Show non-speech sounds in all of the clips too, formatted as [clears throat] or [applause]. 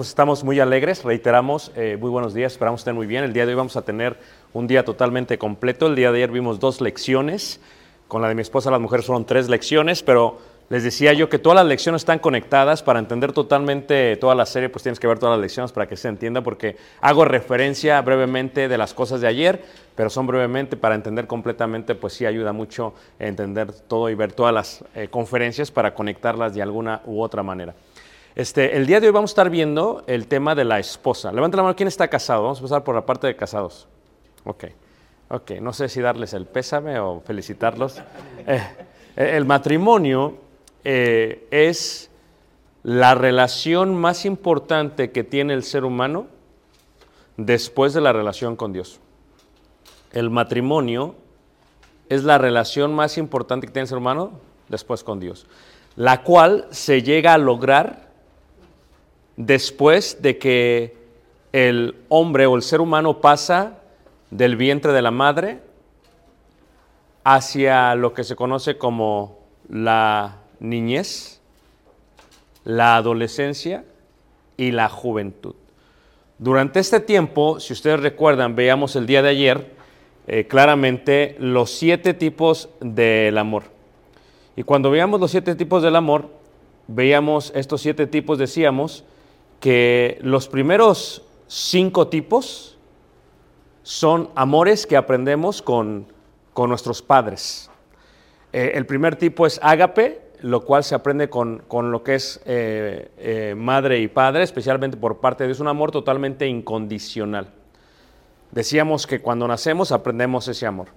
pues estamos muy alegres, reiteramos, eh, muy buenos días, esperamos estén muy bien. El día de hoy vamos a tener un día totalmente completo. El día de ayer vimos dos lecciones, con la de mi esposa las mujeres fueron tres lecciones, pero les decía yo que todas las lecciones están conectadas. Para entender totalmente toda la serie, pues tienes que ver todas las lecciones para que se entienda, porque hago referencia brevemente de las cosas de ayer, pero son brevemente para entender completamente, pues sí ayuda mucho entender todo y ver todas las eh, conferencias para conectarlas de alguna u otra manera. Este, el día de hoy vamos a estar viendo el tema de la esposa. Levanta la mano, ¿quién está casado? Vamos a empezar por la parte de casados. Ok, ok, no sé si darles el pésame o felicitarlos. Eh, el matrimonio eh, es la relación más importante que tiene el ser humano después de la relación con Dios. El matrimonio es la relación más importante que tiene el ser humano después con Dios, la cual se llega a lograr después de que el hombre o el ser humano pasa del vientre de la madre hacia lo que se conoce como la niñez, la adolescencia y la juventud. Durante este tiempo, si ustedes recuerdan, veíamos el día de ayer eh, claramente los siete tipos del amor. Y cuando veíamos los siete tipos del amor, veíamos estos siete tipos, decíamos que los primeros cinco tipos son amores que aprendemos con, con nuestros padres. Eh, el primer tipo es ágape, lo cual se aprende con, con lo que es eh, eh, madre y padre, especialmente por parte de Dios, un amor totalmente incondicional. Decíamos que cuando nacemos aprendemos ese amor.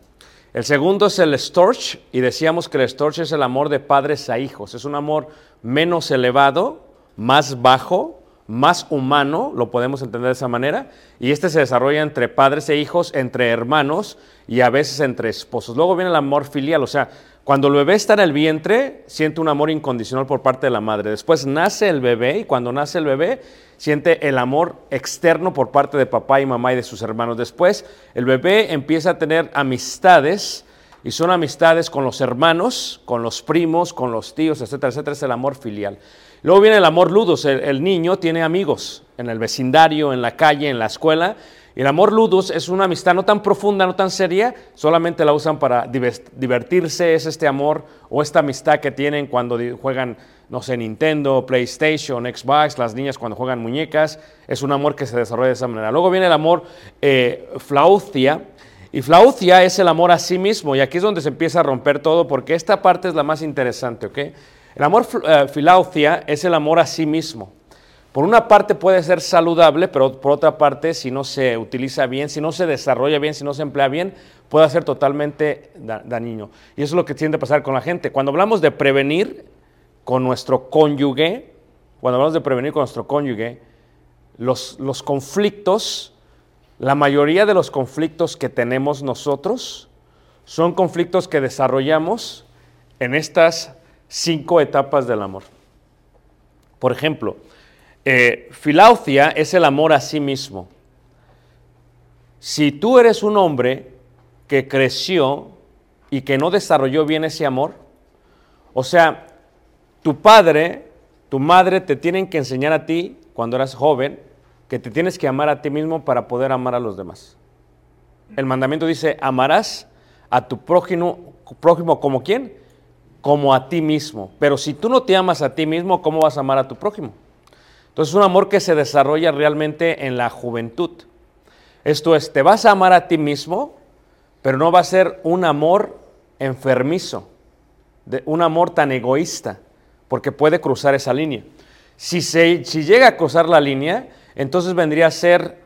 El segundo es el storch, y decíamos que el storch es el amor de padres a hijos. Es un amor menos elevado, más bajo, más humano, lo podemos entender de esa manera, y este se desarrolla entre padres e hijos, entre hermanos y a veces entre esposos. Luego viene el amor filial, o sea, cuando el bebé está en el vientre, siente un amor incondicional por parte de la madre. Después nace el bebé y cuando nace el bebé, siente el amor externo por parte de papá y mamá y de sus hermanos. Después, el bebé empieza a tener amistades y son amistades con los hermanos, con los primos, con los tíos, etcétera, etcétera. Es el amor filial. Luego viene el amor ludus. El, niño tiene amigos en el vecindario, en la calle, en la escuela. Y el amor ludus es una amistad no tan profunda, no tan seria, solamente la usan para divertirse, es este amor o esta amistad que tienen cuando juegan, no sé, Nintendo, PlayStation, Xbox, las niñas cuando juegan muñecas, es un amor que se desarrolla de esa manera. Luego viene el amor eh, flaucia, y flaucia es el amor a sí mismo, y aquí es donde se empieza a romper todo, porque esta parte es la más interesante, ¿ok? El amor filautia es el amor a sí mismo. Por una parte puede ser saludable, pero por otra parte, si no se utiliza bien, si no se desarrolla bien, si no se emplea bien, puede ser totalmente da- dañino. Y eso es lo que tiende a pasar con la gente. Cuando hablamos de prevenir con nuestro cónyuge, cuando hablamos de prevenir con nuestro cónyuge, los, los conflictos, la mayoría de los conflictos que tenemos nosotros son conflictos que desarrollamos en estas cinco etapas del amor. Por ejemplo, eh, filautia es el amor a sí mismo. Si tú eres un hombre que creció y que no desarrolló bien ese amor, o sea, tu padre, tu madre te tienen que enseñar a ti, cuando eras joven, que te tienes que amar a ti mismo para poder amar a los demás. El mandamiento dice, amarás a tu prójimo, prójimo como quién? Como a ti mismo. Pero si tú no te amas a ti mismo, ¿cómo vas a amar a tu prójimo? Entonces es un amor que se desarrolla realmente en la juventud. Esto es, te vas a amar a ti mismo, pero no va a ser un amor enfermizo, de- un amor tan egoísta, porque puede cruzar esa línea. Si, se, si llega a cruzar la línea, entonces vendría a ser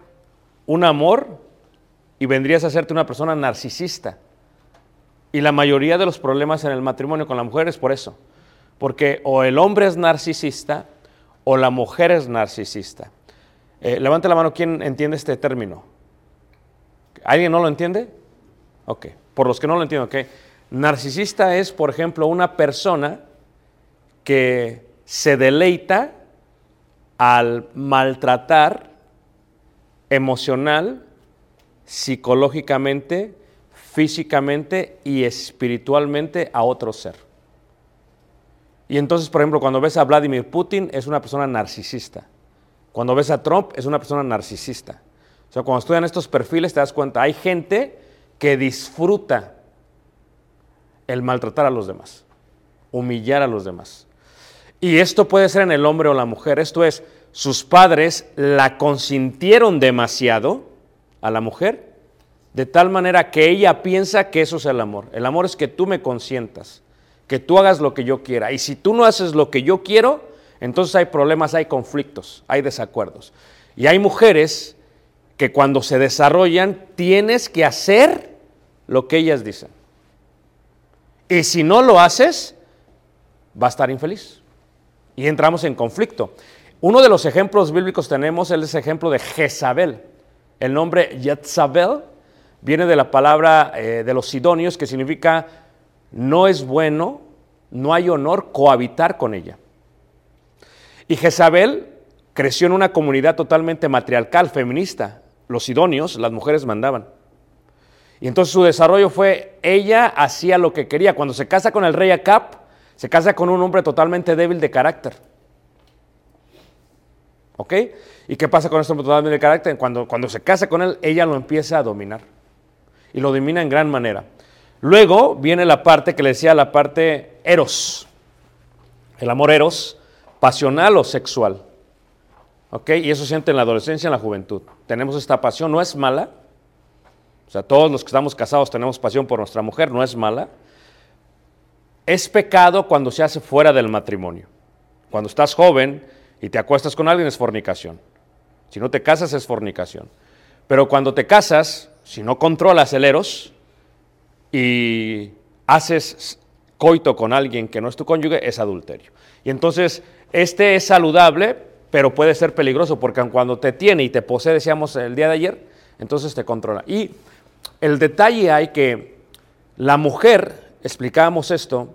un amor y vendrías a hacerte una persona narcisista. Y la mayoría de los problemas en el matrimonio con la mujer es por eso. Porque o el hombre es narcisista o la mujer es narcisista. Eh, levante la mano, ¿quién entiende este término? ¿Alguien no lo entiende? Ok, por los que no lo entienden, ok. Narcisista es, por ejemplo, una persona que se deleita al maltratar emocional, psicológicamente, físicamente y espiritualmente a otro ser. Y entonces, por ejemplo, cuando ves a Vladimir Putin, es una persona narcisista. Cuando ves a Trump, es una persona narcisista. O sea, cuando estudian estos perfiles, te das cuenta, hay gente que disfruta el maltratar a los demás, humillar a los demás. Y esto puede ser en el hombre o la mujer. Esto es, sus padres la consintieron demasiado a la mujer, de tal manera que ella piensa que eso es el amor. El amor es que tú me consientas, que tú hagas lo que yo quiera. Y si tú no haces lo que yo quiero, entonces hay problemas, hay conflictos, hay desacuerdos. Y hay mujeres que cuando se desarrollan tienes que hacer lo que ellas dicen. Y si no lo haces, va a estar infeliz. Y entramos en conflicto. Uno de los ejemplos bíblicos tenemos es el ejemplo de Jezabel. El nombre Jezabel viene de la palabra eh, de los sidonios que significa no es bueno, no hay honor cohabitar con ella. Y Jezabel creció en una comunidad totalmente matriarcal, feminista. Los sidonios, las mujeres mandaban. Y entonces su desarrollo fue, ella hacía lo que quería. Cuando se casa con el rey Acap, se casa con un hombre totalmente débil de carácter. ¿Ok? ¿Y qué pasa con este hombre totalmente de carácter? Cuando, cuando se casa con él, ella lo empieza a dominar. Y lo domina en gran manera. Luego viene la parte que le decía la parte eros. El amor eros, pasional o sexual. ¿Ok? Y eso se siente en la adolescencia en la juventud. Tenemos esta pasión, no es mala. O sea, todos los que estamos casados tenemos pasión por nuestra mujer, no es mala. Es pecado cuando se hace fuera del matrimonio. Cuando estás joven y te acuestas con alguien es fornicación. Si no te casas es fornicación. Pero cuando te casas, si no controlas el eros y haces coito con alguien que no es tu cónyuge, es adulterio. Y entonces, este es saludable, pero puede ser peligroso porque cuando te tiene y te posee, decíamos el día de ayer, entonces te controla. Y el detalle hay que la mujer, explicábamos esto,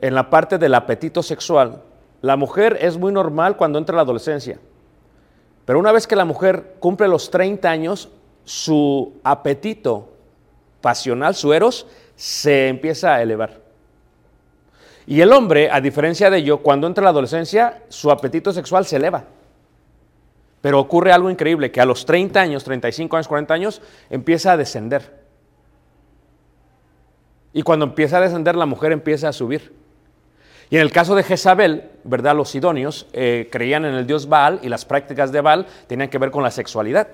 en la parte del apetito sexual, la mujer es muy normal cuando entra la adolescencia. Pero una vez que la mujer cumple los 30 años, su apetito pasional, su eros, se empieza a elevar. Y el hombre, a diferencia de ello, cuando entra la adolescencia, su apetito sexual se eleva. Pero ocurre algo increíble, que a los 30 años, 35 años, 40 años, empieza a descender. Y cuando empieza a descender, la mujer empieza a subir. Y en el caso de Jezabel, ¿verdad? Los sidonios eh, creían en el dios Baal y las prácticas de Baal tenían que ver con la sexualidad.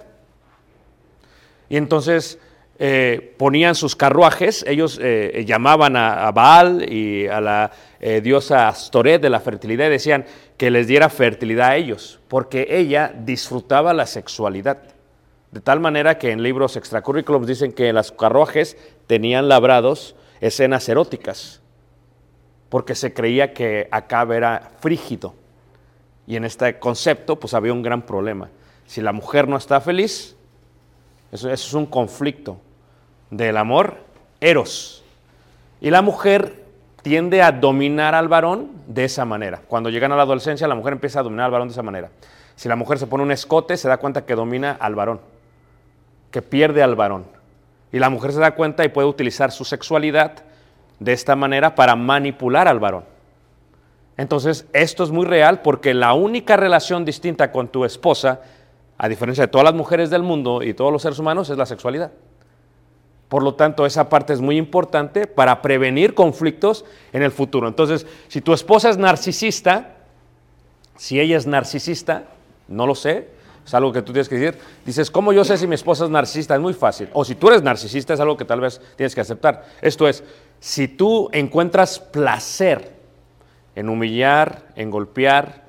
Y entonces eh, ponían sus carruajes, ellos eh, llamaban a, Baal y a la eh, diosa Astoret de la fertilidad y decían que les diera fertilidad a ellos, porque ella disfrutaba la sexualidad. De tal manera que en libros extracurriculums dicen que las carruajes tenían labrados escenas eróticas, porque se creía que Acab era frígido. Y en este concepto, pues había un gran problema. Si la mujer no está feliz, eso, es un conflicto del amor, eros. Y la mujer tiende a dominar al varón de esa manera. Cuando llegan a la adolescencia, la mujer empieza a dominar al varón de esa manera. Si la mujer se pone un escote, se da cuenta que domina al varón, que pierde al varón. Y la mujer se da cuenta y puede utilizar su sexualidad de esta manera para manipular al varón. Entonces, esto es muy real porque la única relación distinta con tu esposa, a diferencia de todas las mujeres del mundo y todos los seres humanos, es la sexualidad. Por lo tanto, esa parte es muy importante para prevenir conflictos en el futuro. Entonces, si tu esposa es narcisista, si ella es narcisista, no lo sé, es algo que tú tienes que decir. Dices, ¿cómo yo sé si mi esposa es narcisista? Es muy fácil. O si tú eres narcisista, es algo que tal vez tienes que aceptar. Esto es, si tú encuentras placer en humillar, en golpear,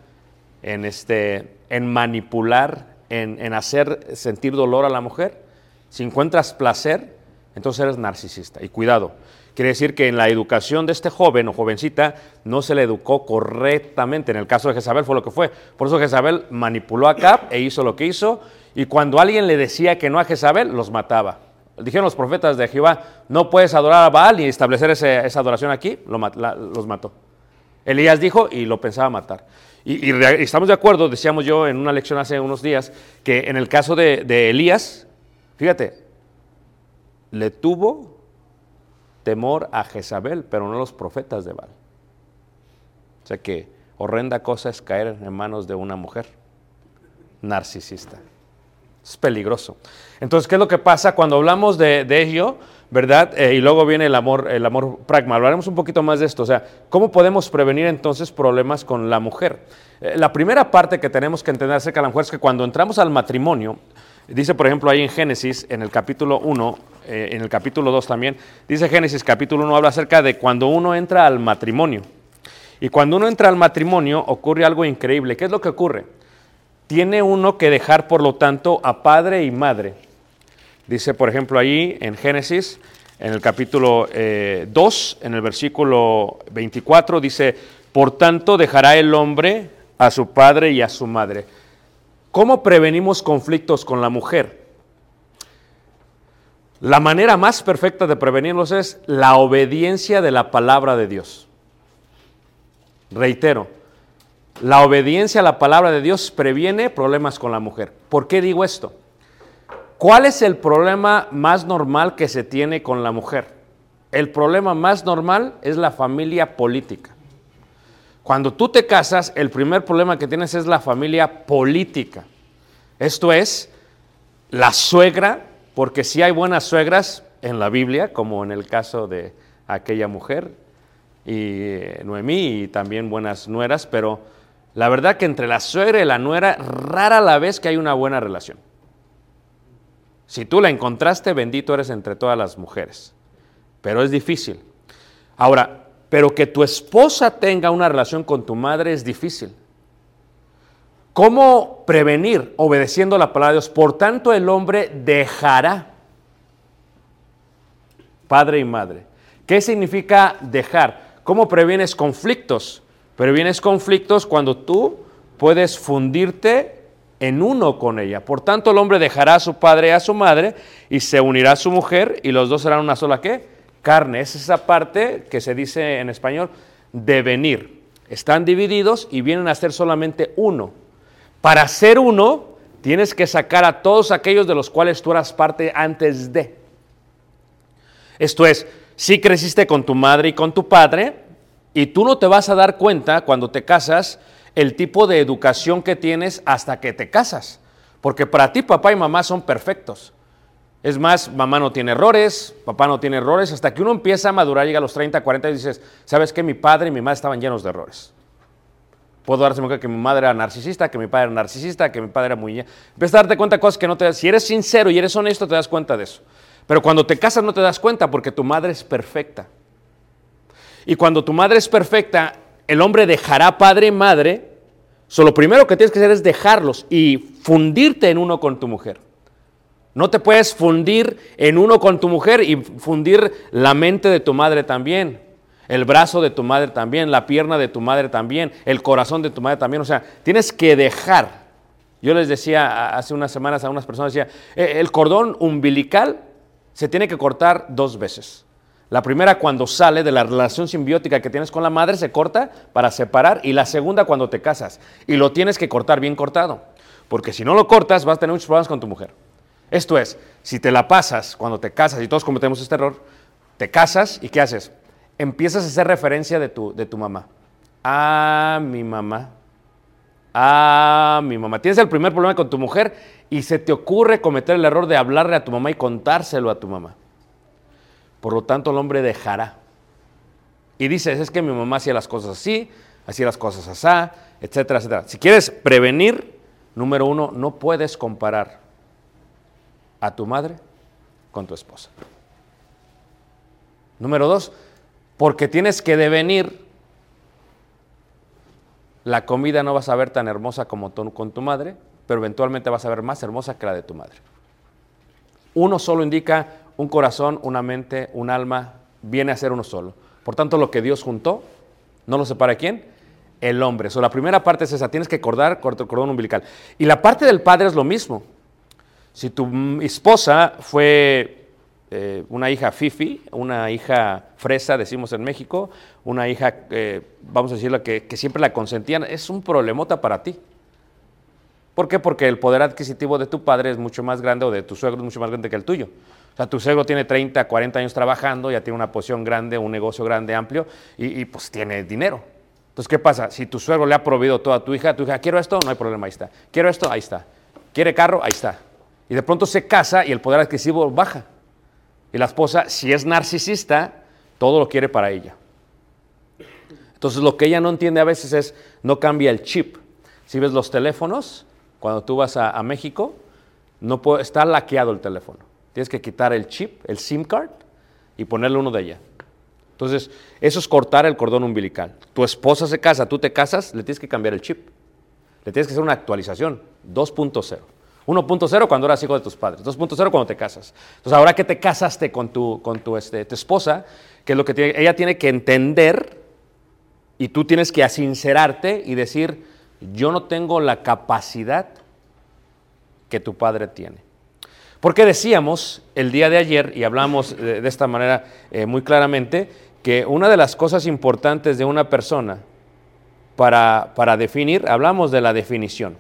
en, este, en manipular, en, hacer sentir dolor a la mujer, si encuentras placer, entonces eres narcisista. Y cuidado, quiere decir que en la educación de este joven o jovencita no se le educó correctamente. En el caso de Jezabel fue lo que fue. Por eso Jezabel manipuló a Cap e hizo lo que hizo. Y cuando alguien le decía que no a Jezabel, los mataba. Dijeron los profetas de Jehová, no puedes adorar a Baal y establecer esa adoración aquí, los mató. Elías dijo y lo pensaba matar. Y, estamos de acuerdo, decíamos yo en una lección hace unos días, que en el caso de, de Elías, fíjate, le tuvo temor a Jezabel, pero no a los profetas de Baal. O sea que horrenda cosa es caer en manos de una mujer narcisista. Es peligroso. Entonces, ¿qué es lo que pasa cuando hablamos de, de ello, verdad? Eh, y luego viene el amor, el amor pragma. Hablaremos un poquito más de esto. O sea, ¿cómo podemos prevenir entonces problemas con la mujer? Eh, la primera parte que tenemos que entender acerca de la mujer es que cuando entramos al matrimonio, dice por ejemplo ahí en Génesis, en el capítulo 1, eh, en el capítulo 2 también, dice Génesis capítulo 1, habla acerca de cuando uno entra al matrimonio. Y cuando uno entra al matrimonio ocurre algo increíble. ¿Qué es lo que ocurre? Tiene uno que dejar, por lo tanto, a padre y madre. Dice, por ejemplo, ahí en Génesis, en el capítulo eh, 2, en el versículo 24, dice, por tanto dejará el hombre a su padre y a su madre. ¿Cómo prevenimos conflictos con la mujer? La manera más perfecta de prevenirlos es la obediencia de la palabra de Dios. Reitero, la obediencia a la palabra de Dios previene problemas con la mujer. ¿Por qué digo esto? ¿Cuál es el problema más normal que se tiene con la mujer? El problema más normal es la familia política. Cuando tú te casas, el primer problema que tienes es la familia política. Esto es la suegra, porque si hay buenas suegras en la Biblia, como en el caso de aquella mujer, y eh, Noemí, y también buenas nueras, pero la verdad que entre la suegra y la nuera, rara la vez que hay una buena relación. Si tú la encontraste, bendito eres entre todas las mujeres. Pero es difícil. Ahora, pero que tu esposa tenga una relación con tu madre es difícil. ¿Cómo prevenir obedeciendo la palabra de Dios? Por tanto, el hombre dejará padre y madre. ¿Qué significa dejar? ¿Cómo previenes conflictos? Previenes conflictos cuando tú puedes fundirte en uno con ella. Por tanto, el hombre dejará a su padre y a su madre y se unirá a su mujer y los dos serán una sola ¿qué? Carne. Es esa parte que se dice en español devenir. Están divididos y vienen a ser solamente uno. Para ser uno, tienes que sacar a todos aquellos de los cuales tú eras parte antes de. Esto es, si creciste con tu madre y con tu padre, y tú no te vas a dar cuenta cuando te casas el tipo de educación que tienes hasta que te casas. Porque para ti papá y mamá son perfectos. Es más, mamá no tiene errores, papá no tiene errores, hasta que uno empieza a madurar, llega a los 30, 40 y dices, ¿sabes qué? Mi padre y mi madre estaban llenos de errores. Puedo darse cuenta que mi madre era narcisista, que mi padre era narcisista, que mi padre era muy... Empiezas a darte cuenta de cosas que no te das. Si eres sincero y eres honesto, te das cuenta de eso. Pero cuando te casas no te das cuenta porque tu madre es perfecta. Y cuando tu madre es perfecta, el hombre dejará padre y madre. So, lo primero que tienes que hacer es dejarlos y fundirte en uno con tu mujer. No te puedes fundir en uno con tu mujer y fundir la mente de tu madre también, el brazo de tu madre también, la pierna de tu madre también, el corazón de tu madre también. O sea, tienes que dejar. Yo les decía hace unas semanas a unas personas, decía, "Eh, el cordón umbilical se tiene que cortar dos veces. La primera cuando sale de la relación simbiótica que tienes con la madre se corta para separar y la segunda cuando te casas. Y lo tienes que cortar bien cortado, porque si no lo cortas vas a tener muchos problemas con tu mujer. Esto es, si te la pasas cuando te casas, y todos cometemos este error, te casas y ¿qué haces? Empiezas a hacer referencia de tu, de tu mamá. Ah, mi mamá. Ah, mi mamá. Tienes el primer problema con tu mujer y se te ocurre cometer el error de hablarle a tu mamá y contárselo a tu mamá. Por lo tanto, el hombre dejará. Y dices, es que mi mamá hacía las cosas así, hacía las cosas así, etcétera, etcétera. Si quieres prevenir, número uno, no puedes comparar a tu madre con tu esposa. Número dos, porque tienes que devenir, la comida no vas a ver tan hermosa como tú con tu madre, pero eventualmente vas a ver más hermosa que la de tu madre. Uno solo indica un corazón, una mente, un alma, viene a ser uno solo. Por tanto, lo que Dios juntó, ¿no lo separa quién? El hombre. So, la primera parte es esa, tienes que acordar el cordón umbilical. Y la parte del padre es lo mismo. Si tu esposa fue eh, una hija fifi, una hija fresa, decimos en México, una hija, eh, vamos a decirlo, que, que siempre la consentían, es un problemota para ti. ¿Por qué? Porque el poder adquisitivo de tu padre es mucho más grande o de tu suegro es mucho más grande que el tuyo. O sea, tu suegro tiene 30, 40 años trabajando, ya tiene una posición grande, un negocio grande, amplio, y, pues tiene dinero. Entonces, ¿qué pasa? Si tu suegro le ha proveído todo a tu hija, tu hija, quiero esto, no hay problema, ahí está. Quiero esto, ahí está. Quiere carro, ahí está. Y de pronto se casa y el poder adquisitivo baja. Y la esposa, si es narcisista, todo lo quiere para ella. Entonces, lo que ella no entiende a veces es, no cambia el chip. Si ves los teléfonos, cuando tú vas a, a México, no puede, está laqueado el teléfono. Tienes que quitar el chip, el SIM card, y ponerle uno de ella. Entonces, eso es cortar el cordón umbilical. Tu esposa se casa, tú te casas, le tienes que cambiar el chip. Le tienes que hacer una actualización, 2.0. 1.0 cuando eras hijo de tus padres, 2.0 cuando te casas. Entonces, ahora que te casaste con tu, con tu, este, tu esposa, que es lo que tiene, ella tiene que entender y tú tienes que asincerarte y decir, yo no tengo la capacidad que tu padre tiene. Porque decíamos el día de ayer, y hablamos de, esta manera eh, muy claramente, que una de las cosas importantes de una persona para, para definir, hablamos de la definición.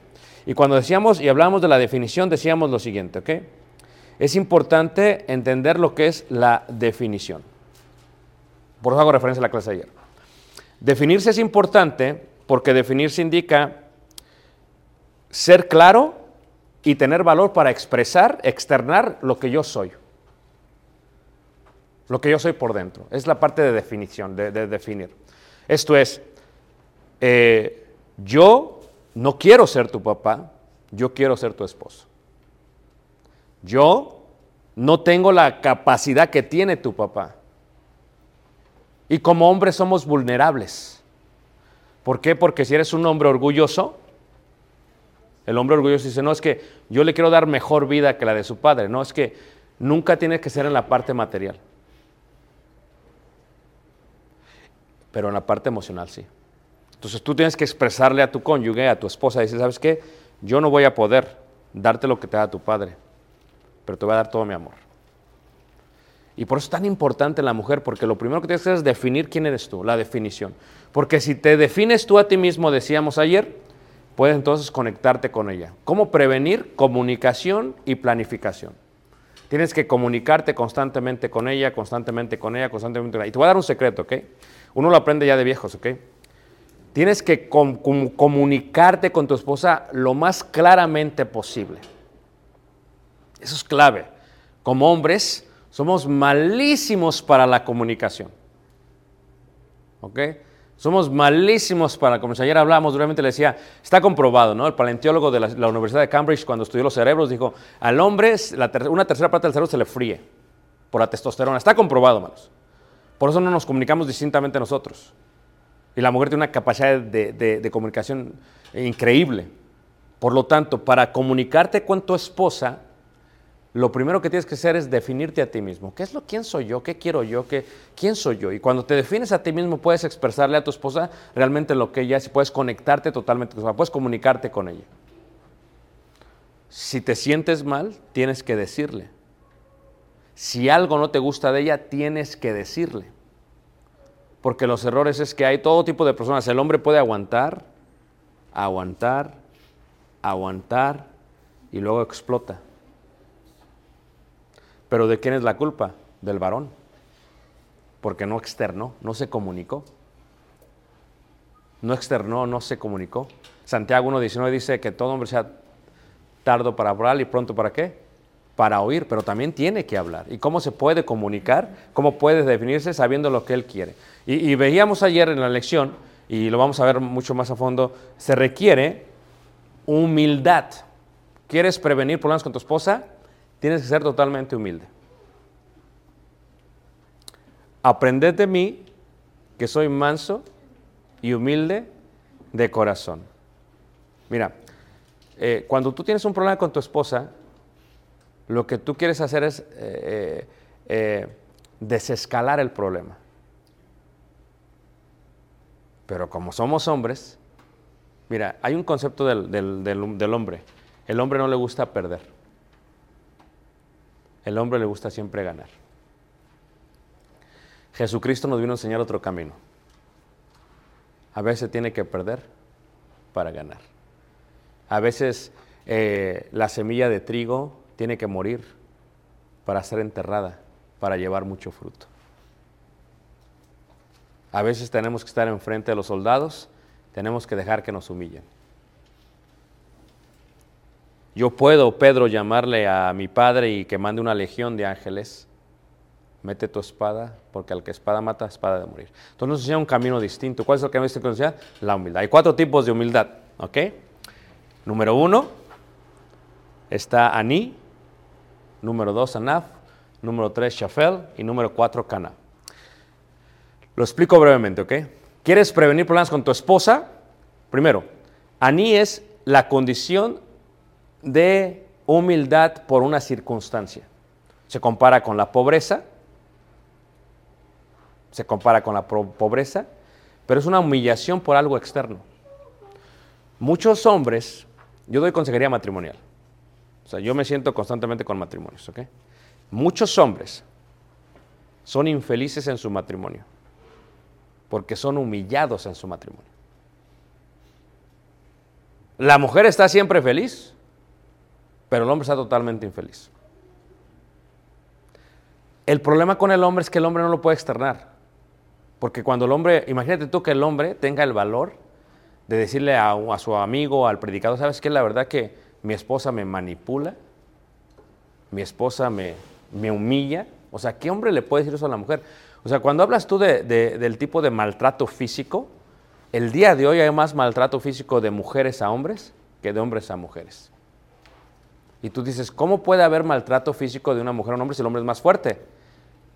Y cuando decíamos y hablamos de la definición, decíamos lo siguiente, ¿ok? Es importante entender lo que es la definición. Por eso hago referencia a la clase de ayer. Definirse es importante porque definirse indica ser claro y tener valor para expresar, externar lo que yo soy. Lo que yo soy por dentro. Es la parte de definición, de, de definir. Esto es, eh, yo no quiero ser tu papá, yo quiero ser tu esposo. Yo no tengo la capacidad que tiene tu papá. Y como hombres somos vulnerables. ¿Por qué? Porque si eres un hombre orgulloso, el hombre orgulloso dice, no, es que yo le quiero dar mejor vida que la de su padre. No, es que nunca tiene que ser en la parte material. Pero en la parte emocional sí. Entonces tú tienes que expresarle a tu cónyuge, a tu esposa, decir, ¿sabes qué? Yo no voy a poder darte lo que te da tu padre, pero te voy a dar todo mi amor. Y por eso es tan importante la mujer, porque lo primero que tienes que hacer es definir quién eres tú, la definición. Porque si te defines tú a ti mismo, decíamos ayer, puedes entonces conectarte con ella. ¿Cómo prevenir? Comunicación y planificación. Tienes que comunicarte constantemente con ella, constantemente con ella, constantemente con ella. Y te voy a dar un secreto, ¿ok? Uno lo aprende ya de viejos, ¿ok? Tienes que com com comunicarte con tu esposa lo más claramente posible. Eso es clave. Como hombres, somos malísimos para la comunicación. ¿Ok? Somos malísimos para comunicación. Ayer hablamos, realmente le decía, está comprobado, ¿no? El paleontólogo de la, Universidad de Cambridge, cuando estudió los cerebros, dijo, al hombre la una tercera parte del cerebro se le fríe. por la testosterona. Está comprobado, hermanos. Por eso no nos comunicamos distintamente nosotros. Y la mujer tiene una capacidad de- de comunicación increíble. Por lo tanto, para comunicarte con tu esposa, lo primero que tienes que hacer es definirte a ti mismo. ¿Qué es lo, quién soy yo? ¿Qué quiero yo? ¿Qué, ¿Quién soy yo? Y cuando te defines a ti mismo, puedes expresarle a tu esposa realmente lo que ella es puedes conectarte totalmente, con ella, puedes comunicarte con ella. Si te sientes mal, tienes que decirle. Si algo no te gusta de ella, tienes que decirle. Porque los errores es que hay todo tipo de personas. El hombre puede aguantar, aguantar, aguantar y luego explota. Pero ¿de quién es la culpa? Del varón. Porque no externó, no se comunicó. No externó, no se comunicó. Santiago 1.19 dice que todo hombre sea tardo para hablar y pronto para qué? Para oír, pero también tiene que hablar. ¿Y cómo se puede comunicar? ¿Cómo puede definirse sabiendo lo que él quiere? Y, y veíamos ayer en la lección, y lo vamos a ver mucho más a fondo, se requiere humildad. ¿Quieres prevenir problemas con tu esposa? Tienes que ser totalmente humilde. Aprended de mí que soy manso y humilde de corazón. Mira, eh, cuando tú tienes un problema con tu esposa, lo que tú quieres hacer es eh, eh, desescalar el problema. Pero como somos hombres, mira, hay un concepto del- del hombre. El hombre no le gusta perder. El hombre le gusta siempre ganar. Jesucristo nos vino a enseñar otro camino. A veces tiene que perder para ganar. A veces eh, la semilla de trigo tiene que morir para ser enterrada, para llevar mucho fruto. A veces tenemos que estar enfrente de los soldados, tenemos que dejar que nos humillen. Yo puedo, Pedro, llamarle a mi padre y que mande una legión de ángeles. Mete tu espada, porque al que espada mata, espada de morir. Entonces nos enseña un camino distinto. ¿Cuál es el camino distinto? La humildad. Hay cuatro tipos de humildad, ¿ok? Número uno, está Aní. Número dos, Anaf. Número tres, Shafel. Y número cuatro, Cana. Lo explico brevemente, ¿ok? ¿Quieres prevenir problemas con tu esposa? Primero, Aní es la condición de humildad por una circunstancia. Se compara con la pobreza, se compara con la pobreza, pero es una humillación por algo externo. Muchos hombres, yo doy consejería matrimonial, o sea, yo me siento constantemente con matrimonios, ¿ok? Muchos hombres son infelices en su matrimonio porque son humillados en su matrimonio. La mujer está siempre feliz, pero el hombre está totalmente infeliz. El problema con el hombre es que el hombre no lo puede externar. Porque cuando el hombre, imagínate tú que el hombre tenga el valor de decirle a, su amigo, al predicador, ¿sabes qué? La verdad que mi esposa me manipula, mi esposa me, humilla. O sea, ¿qué hombre le puede decir eso a la mujer? O sea, cuando hablas tú de- de- del tipo de maltrato físico, el día de hoy hay más maltrato físico de mujeres a hombres que de hombres a mujeres. Y tú dices, ¿cómo puede haber maltrato físico de una mujer a un hombre si el hombre es más fuerte?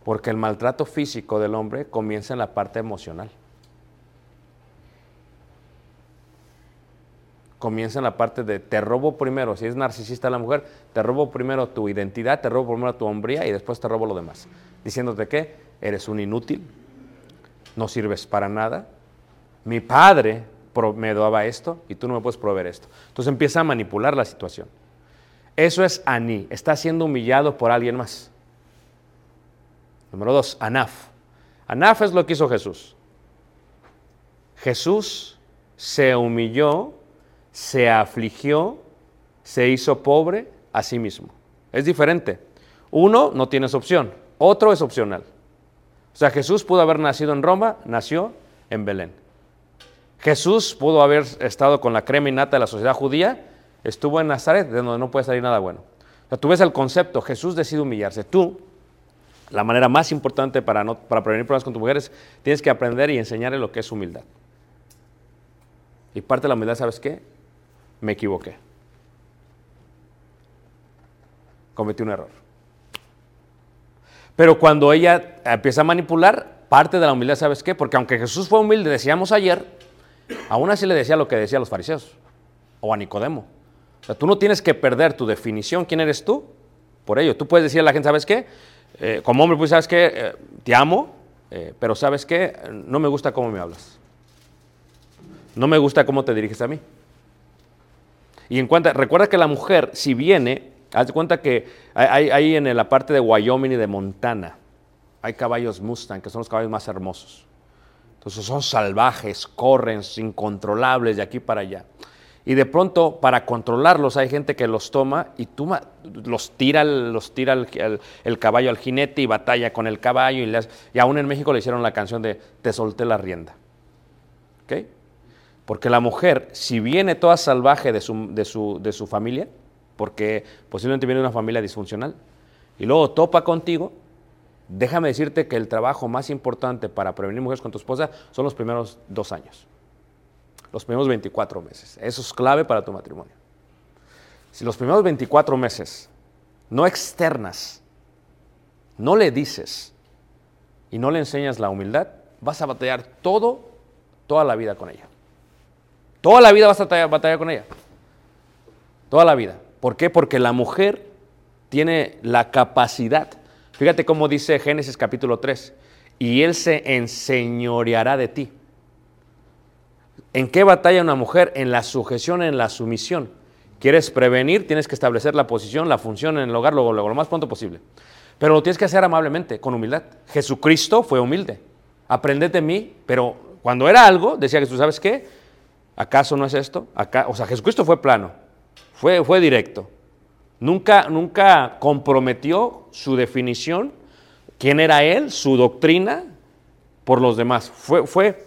Porque el maltrato físico del hombre comienza en la parte emocional. Comienza en la parte de te robo primero, si es narcisista la mujer, te robo primero tu identidad, te robo primero tu hombría y después te robo lo demás. Diciéndote que eres un inútil, no sirves para nada. Mi padre me daba esto y tú no me puedes proveer esto. Entonces empieza a manipular la situación. Eso es Aní, está siendo humillado por alguien más. Número dos, Anaf. Anaf es lo que hizo Jesús. Jesús se humilló, se afligió, se hizo pobre a sí mismo. Es diferente. Uno no tienes opción, otro es opcional. O sea, Jesús pudo haber nacido en Roma, nació en Belén. Jesús pudo haber estado con la crema innata de la sociedad judía, estuvo en Nazaret, de donde no puede salir nada bueno. O sea, tú ves el concepto, Jesús decide humillarse. Tú, la manera más importante para, no, para prevenir problemas con tu mujer es, tienes que aprender y enseñarle lo que es humildad. Y parte de la humildad, ¿sabes qué? Me equivoqué. Cometí un error. Pero cuando ella empieza a manipular, parte de la humildad, ¿sabes qué? Porque aunque Jesús fue humilde, decíamos ayer, aún así le decía lo que decía a los fariseos o a Nicodemo. Sea, tú no tienes que perder tu definición, quién eres tú, por ello. Tú puedes decir a la gente, ¿sabes qué? Eh, como hombre, pues, ¿sabes qué? Eh, te amo, eh, pero ¿sabes qué? No me gusta cómo me hablas. No me gusta cómo te diriges a mí. Y en cuenta, recuerda que la mujer, si viene, haz de cuenta que hay, hay en la parte de Wyoming y de Montana, hay caballos Mustang, que son los caballos más hermosos. Entonces son salvajes, corren, incontrolables de aquí para allá. Y de pronto, para controlarlos, hay gente que los toma y toma, los tira, los tira el, caballo al jinete y batalla con el caballo. Y, le hace- y aún en México le hicieron la canción de Te solté la rienda. ¿Ok? Porque la mujer, si viene toda salvaje de su, de su, de su familia, porque posiblemente viene de una familia disfuncional, y luego topa contigo, déjame decirte que el trabajo más importante para prevenir mujeres con tu esposa son los primeros dos años, los primeros 24 meses. Eso es clave para tu matrimonio. Si los primeros 24 meses no externas, no le dices y no le enseñas la humildad, vas a batallar todo, toda la vida con ella. Toda la vida vas a batallar, batallar con ella. Toda la vida. ¿Por qué? Porque la mujer tiene la capacidad. Fíjate cómo dice Génesis capítulo 3. Y él se enseñoreará de ti. ¿En qué batalla una mujer? En la sujeción, en la sumisión. ¿Quieres prevenir? Tienes que establecer la posición, la función en el hogar luego, lo más pronto posible. Pero lo tienes que hacer amablemente, con humildad. Jesucristo fue humilde. Aprended de mí, pero cuando era algo, decía Jesús, ¿sabes qué? ¿Acaso no es esto? Acá, o sea, Jesucristo fue plano, fue, fue directo. Nunca, nunca comprometió su definición, quién era él, su doctrina, por los demás. Fue, fue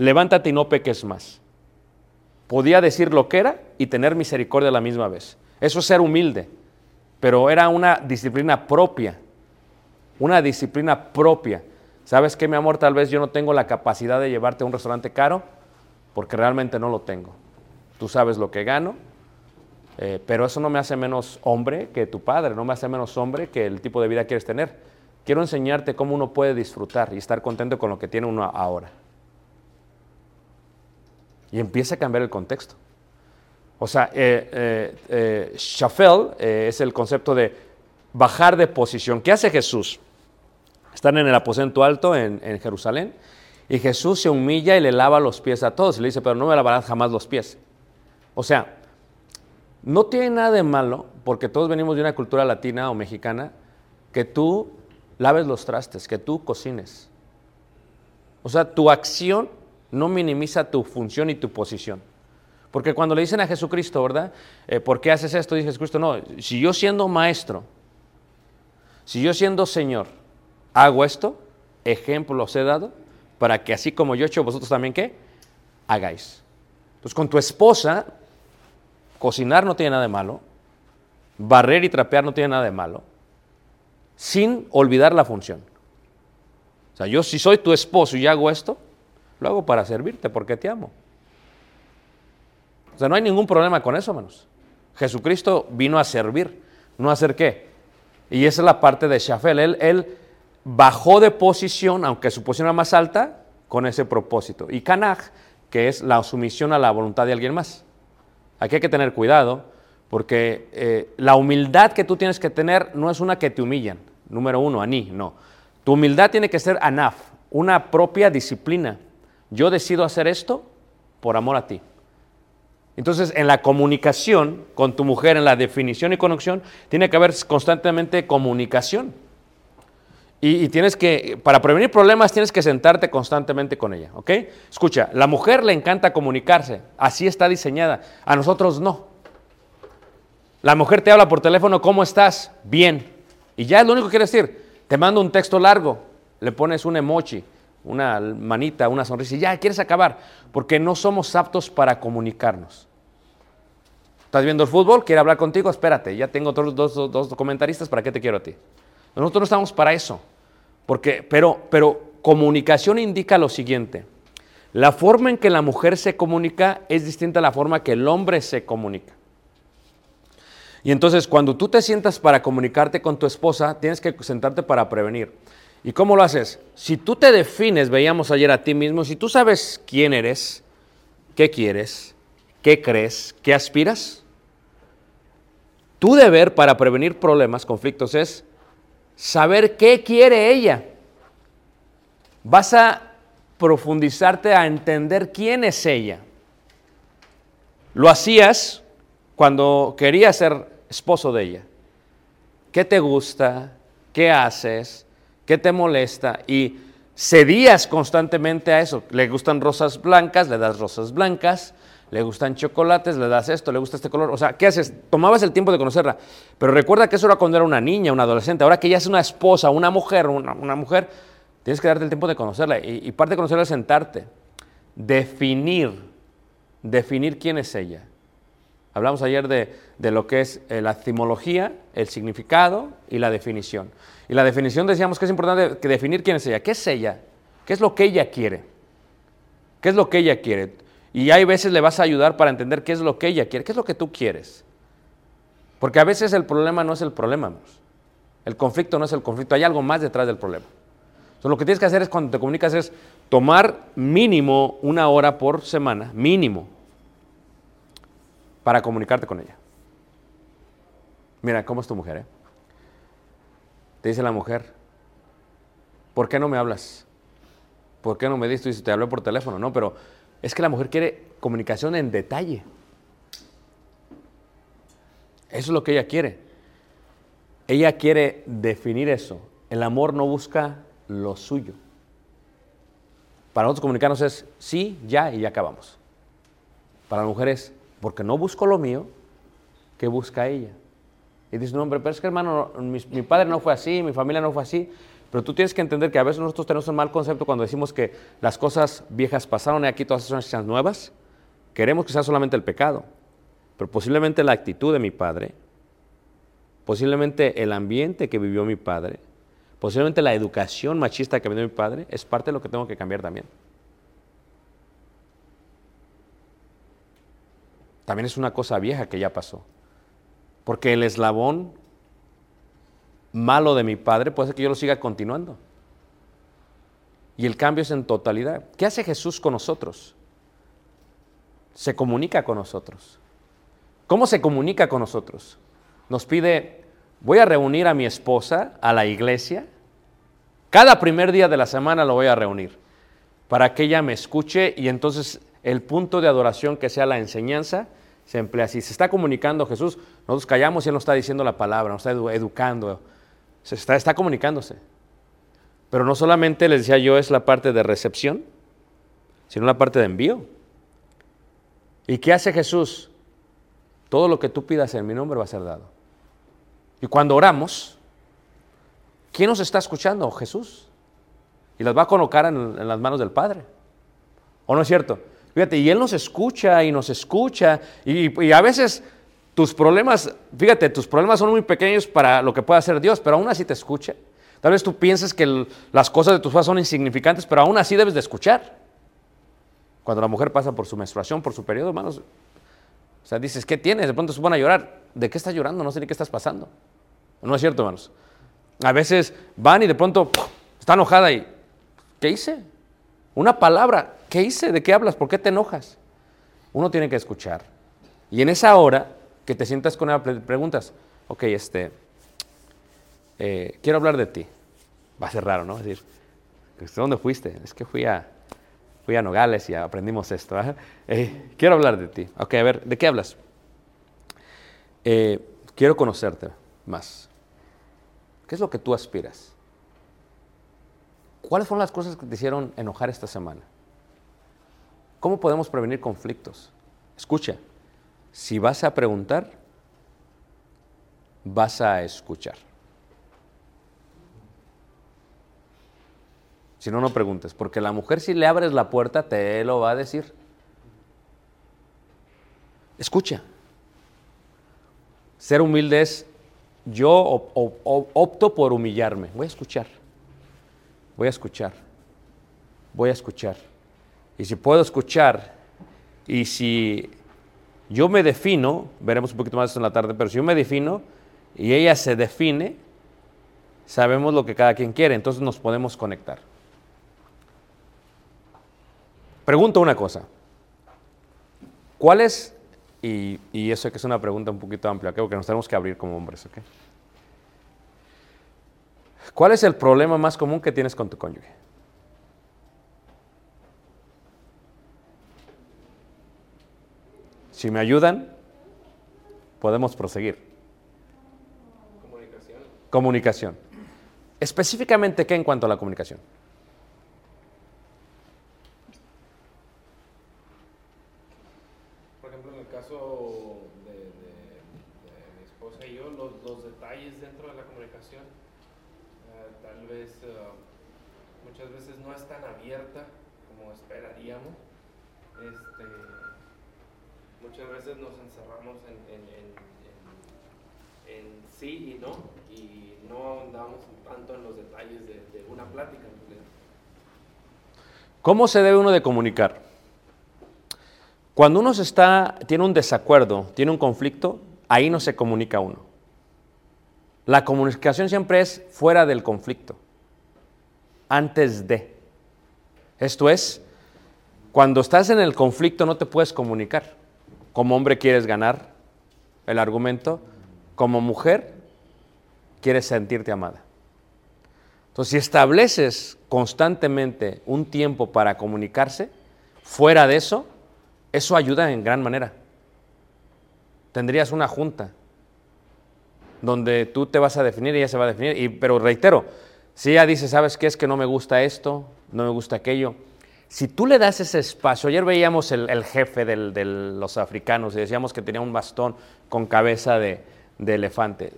levántate y no peques más. Podía decir lo que era y tener misericordia a la misma vez. Eso es ser humilde, pero era una disciplina propia, una disciplina propia. ¿Sabes qué, mi amor? Tal vez yo no tengo la capacidad de llevarte a un restaurante caro porque realmente no lo tengo. Tú sabes lo que gano, eh, pero eso no me hace menos hombre que tu padre, no me hace menos hombre que el tipo de vida que quieres tener. Quiero enseñarte cómo uno puede disfrutar y estar contento con lo que tiene uno ahora. Y empieza a cambiar el contexto. O sea, eh, eh, eh, shafel eh, es el concepto de bajar de posición. ¿Qué hace Jesús? Están en el aposento alto en, en Jerusalén y Jesús se humilla y le lava los pies a todos y le dice, pero no me lavarás jamás los pies. O sea, no tiene nada de malo, porque todos venimos de una cultura latina o mexicana, que tú laves los trastes, que tú cocines. O sea, tu acción no minimiza tu función y tu posición. Porque cuando le dicen a Jesucristo, ¿verdad? Eh, ¿Por qué haces esto? Dice Jesucristo, no, si yo siendo maestro, si yo siendo Señor, hago esto, ejemplo os he dado, para que así como yo he hecho, vosotros también, ¿qué? Hagáis. Entonces, con tu esposa, cocinar no tiene nada de malo, barrer y trapear no tiene nada de malo, sin olvidar la función. O sea, yo si soy tu esposo y hago esto, lo hago para servirte porque te amo. O sea, no hay ningún problema con eso, hermanos. Jesucristo vino a servir, no a hacer qué. Y esa es la parte de Shafel. Él, bajó de posición, aunque su posición era más alta, con ese propósito. Y Kanaj, que es la sumisión a la voluntad de alguien más. Aquí hay que tener cuidado, porque eh, la humildad que tú tienes que tener no es una que te humillan, número uno, aní, no. Tu humildad tiene que ser anaf, una propia disciplina. Yo decido hacer esto por amor a ti. Entonces, en la comunicación con tu mujer, en la definición y conexión, tiene que haber constantemente comunicación. Y, tienes que, para prevenir problemas, tienes que sentarte constantemente con ella, ¿ok? Escucha, la mujer le encanta comunicarse, así está diseñada, a nosotros no. La mujer te habla por teléfono, ¿cómo estás? Bien. Y ya lo único que quiere decir. Te mando un texto largo, le pones un emoji, una manita, una sonrisa, y ya quieres acabar, porque no somos aptos para comunicarnos. ¿Estás viendo el fútbol? ¿Quiere hablar contigo? Espérate, ya tengo otros dos, dos, dos comentaristas, ¿para qué te quiero a ti? Nosotros no estamos para eso. Porque, pero, pero comunicación indica lo siguiente. La forma en que la mujer se comunica es distinta a la forma que el hombre se comunica. Y entonces cuando tú te sientas para comunicarte con tu esposa, tienes que sentarte para prevenir. ¿Y cómo lo haces? Si tú te defines, veíamos ayer a ti mismo, si tú sabes quién eres, qué quieres, qué crees, qué aspiras, tu deber para prevenir problemas, conflictos, es saber qué quiere ella. Vas a profundizarte a entender quién es ella. Lo hacías cuando querías ser esposo de ella. ¿Qué te gusta? ¿Qué haces? ¿Qué te molesta? Y cedías constantemente a eso. Le gustan rosas blancas, le das rosas blancas. Le gustan chocolates, le das esto, le gusta este color. O sea, ¿qué haces? Tomabas el tiempo de conocerla. Pero recuerda que eso era cuando era una niña, una adolescente. Ahora que ella es una esposa, una mujer, una, mujer, tienes que darte el tiempo de conocerla. Y, y parte de conocerla es sentarte. Definir, definir quién es ella. Hablamos ayer de, de lo que es eh, la etimología, el significado y la definición. Y la definición decíamos que es importante que definir quién es ella. ¿Qué es ella? ¿Qué es lo que ella quiere? ¿Qué es lo que ella quiere? Y hay veces le vas a ayudar para entender qué es lo que ella quiere, qué es lo que tú quieres. Porque a veces el problema no es el problema. El conflicto no es el conflicto, hay algo más detrás del problema. Entonces, lo que tienes que hacer es cuando te comunicas es tomar mínimo una hora por semana, mínimo, para comunicarte con ella. Mira, ¿cómo es tu mujer? eh? Te dice la mujer, ¿por qué no me hablas? ¿Por qué no me dices? Te hablé por teléfono. No, pero es que la mujer quiere comunicación en detalle. Eso es lo que ella quiere. Ella quiere definir eso. El amor no busca lo suyo. Para nosotros comunicarnos es sí, ya y ya acabamos. Para la mujer es porque no busco lo mío, ¿qué busca ella? Y dice, no, hombre, pero es que hermano, mi, padre no fue así, mi familia no fue así. Pero tú tienes que entender que a veces nosotros tenemos un mal concepto cuando decimos que las cosas viejas pasaron y aquí todas son hechas nuevas. Queremos que sea solamente el pecado, pero posiblemente la actitud de mi padre, posiblemente el ambiente que vivió mi padre, posiblemente la educación machista que vivió mi padre, es parte de lo que tengo que cambiar también. También es una cosa vieja que ya pasó. Porque el eslabón malo de mi padre puede ser que yo lo siga continuando. Y el cambio es en totalidad. ¿Qué hace Jesús con nosotros? Se comunica con nosotros. ¿Cómo se comunica con nosotros? Nos pide, voy a reunir a mi esposa a la iglesia. Cada primer día de la semana lo voy a reunir para que ella me escuche y entonces el punto de adoración que sea la enseñanza se emplea así. Se está comunicando Jesús, nosotros callamos y Él nos está diciendo la palabra, nos está edu- educando, se está, está comunicándose. Pero no solamente, les decía yo, es la parte de recepción, sino la parte de envío. ¿Y qué hace Jesús? Todo lo que tú pidas en mi nombre va a ser dado. Y cuando oramos, ¿quién nos está escuchando? Jesús. Y las va a colocar en, en las manos del Padre. ¿O no es cierto? Fíjate, y Él nos escucha y nos escucha. Y, a veces tus problemas, fíjate, tus problemas son muy pequeños para lo que pueda hacer Dios, pero aún así te escucha. Tal vez tú pienses que las cosas de tus padres son insignificantes, pero aún así debes de escuchar. Cuando la mujer pasa por su menstruación, por su periodo, hermanos, o sea, dices, ¿qué tienes? De pronto se van a llorar. ¿De qué estás llorando? No sé ni qué estás pasando. ¿No es cierto, hermanos? A veces van y de pronto está enojada y, ¿qué hice? Una palabra, ¿qué hice? ¿De qué hablas? ¿Por qué te enojas? Uno tiene que escuchar. Y en esa hora que te sientas con pre- preguntas, ok, este, eh, quiero hablar de ti. Va a ser raro, ¿no? Es decir, ¿de dónde fuiste? Es que fui a, fui a Nogales y aprendimos esto. ¿ah? [laughs] Eh, quiero hablar de ti. Ok, a ver, ¿de qué hablas? Eh, quiero conocerte más. ¿Qué es lo que tú aspiras? ¿Cuáles fueron las cosas que te hicieron enojar esta semana? ¿Cómo podemos prevenir conflictos? Escucha, si vas a preguntar, vas a escuchar. Si no, no preguntes, porque la mujer si le abres la puerta te lo va a decir. Escucha. Ser humilde es yo op- op- op- opto por humillarme. Voy a escuchar. Voy a escuchar. Voy a escuchar. Y si puedo escuchar y si yo me defino, veremos un poquito más en la tarde, pero si yo me defino y ella se define, sabemos lo que cada quien quiere, entonces nos podemos conectar. Pregunto una cosa. ¿Cuál es, y, y eso que es una pregunta un poquito amplia, ¿ok? porque nos tenemos que abrir como hombres, ¿ok? ¿Cuál es el problema más común que tienes con tu cónyuge? Si me ayudan, podemos proseguir. Comunicación. Comunicación. Específicamente, ¿qué en cuanto a la comunicación? Por ejemplo, en el caso de, de- de mi esposa y yo, los, los detalles dentro de la comunicación, eh, tal vez eh, muchas veces no es tan abierta como esperaríamos. Este, muchas veces nos encerramos en, en, en- en- en sí y no, y no andamos tanto en los detalles de, una plática. ¿Cómo se debe uno de comunicar? Cuando uno se está, tiene un desacuerdo, tiene un conflicto, ahí no se comunica uno. La comunicación siempre es fuera del conflicto, antes de. Esto es, cuando estás en el conflicto no te puedes comunicar. Como hombre quieres ganar el argumento, como mujer quieres sentirte amada. Entonces, si estableces constantemente un tiempo para comunicarse, fuera de eso, eso ayuda en gran manera. Tendrías una junta donde tú te vas a definir y ella se va a definir. Y, pero reitero, si ella dice, ¿sabes qué? Es que no me gusta esto, no me gusta aquello. Si tú le das ese espacio, ayer veíamos el, jefe de los africanos y decíamos que tenía un bastón con cabeza de, de elefante.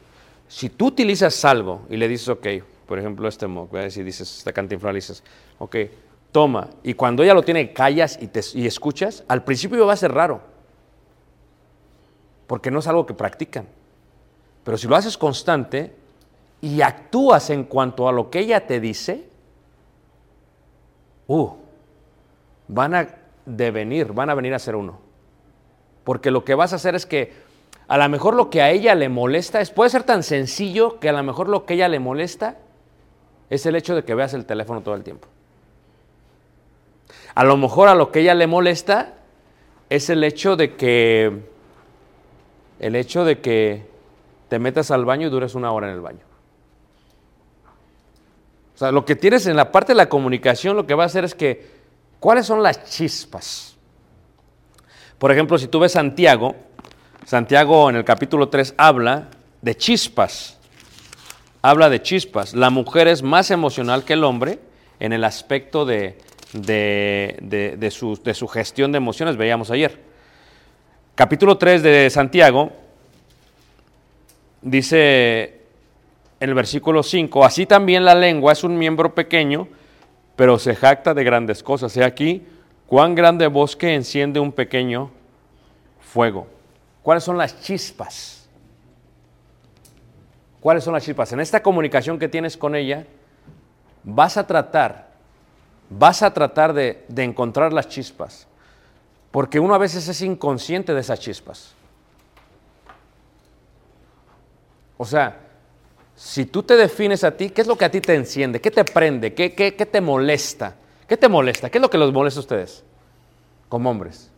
Si tú utilizas algo y le dices, ok, por ejemplo, este mo, voy a decir, dices, esta cantinflora, dices, ok, toma, y cuando ella lo tiene, callas y, te, y escuchas, al principio va a ser raro, porque no es algo que practican. Pero si lo haces constante y actúas en cuanto a lo que ella te dice, uh, van a devenir, van a venir a ser uno. Porque lo que vas a hacer es que a lo mejor lo que a ella le molesta es, puede ser tan sencillo que a lo mejor lo que a ella le molesta es el hecho de que veas el teléfono todo el tiempo. A lo mejor a lo que ella le molesta es el hecho de que el hecho de que te metas al baño y dures una hora en el baño. O sea, lo que tienes en la parte de la comunicación, lo que va a hacer es que, ¿cuáles son las chispas? Por ejemplo, si tú ves Santiago, Santiago en el capítulo 3 habla de chispas. Habla de chispas. La mujer es más emocional que el hombre en el aspecto de, de, de- de su, gestión de emociones, veíamos ayer. Capítulo 3 de Santiago dice el versículo 5, así también la lengua es un miembro pequeño, pero se jacta de grandes cosas. He aquí, cuán grande bosque enciende un pequeño fuego. ¿Cuáles son las chispas? ¿Cuáles son las chispas? En esta comunicación que tienes con ella, vas a tratar, vas a tratar de, de encontrar las chispas. Porque uno a veces es inconsciente de esas chispas. O sea, si tú te defines a ti, ¿qué es lo que a ti te enciende? ¿Qué te prende? ¿Qué, qué, qué te molesta? ¿Qué te molesta? ¿Qué es lo que los molesta a ustedes como hombres?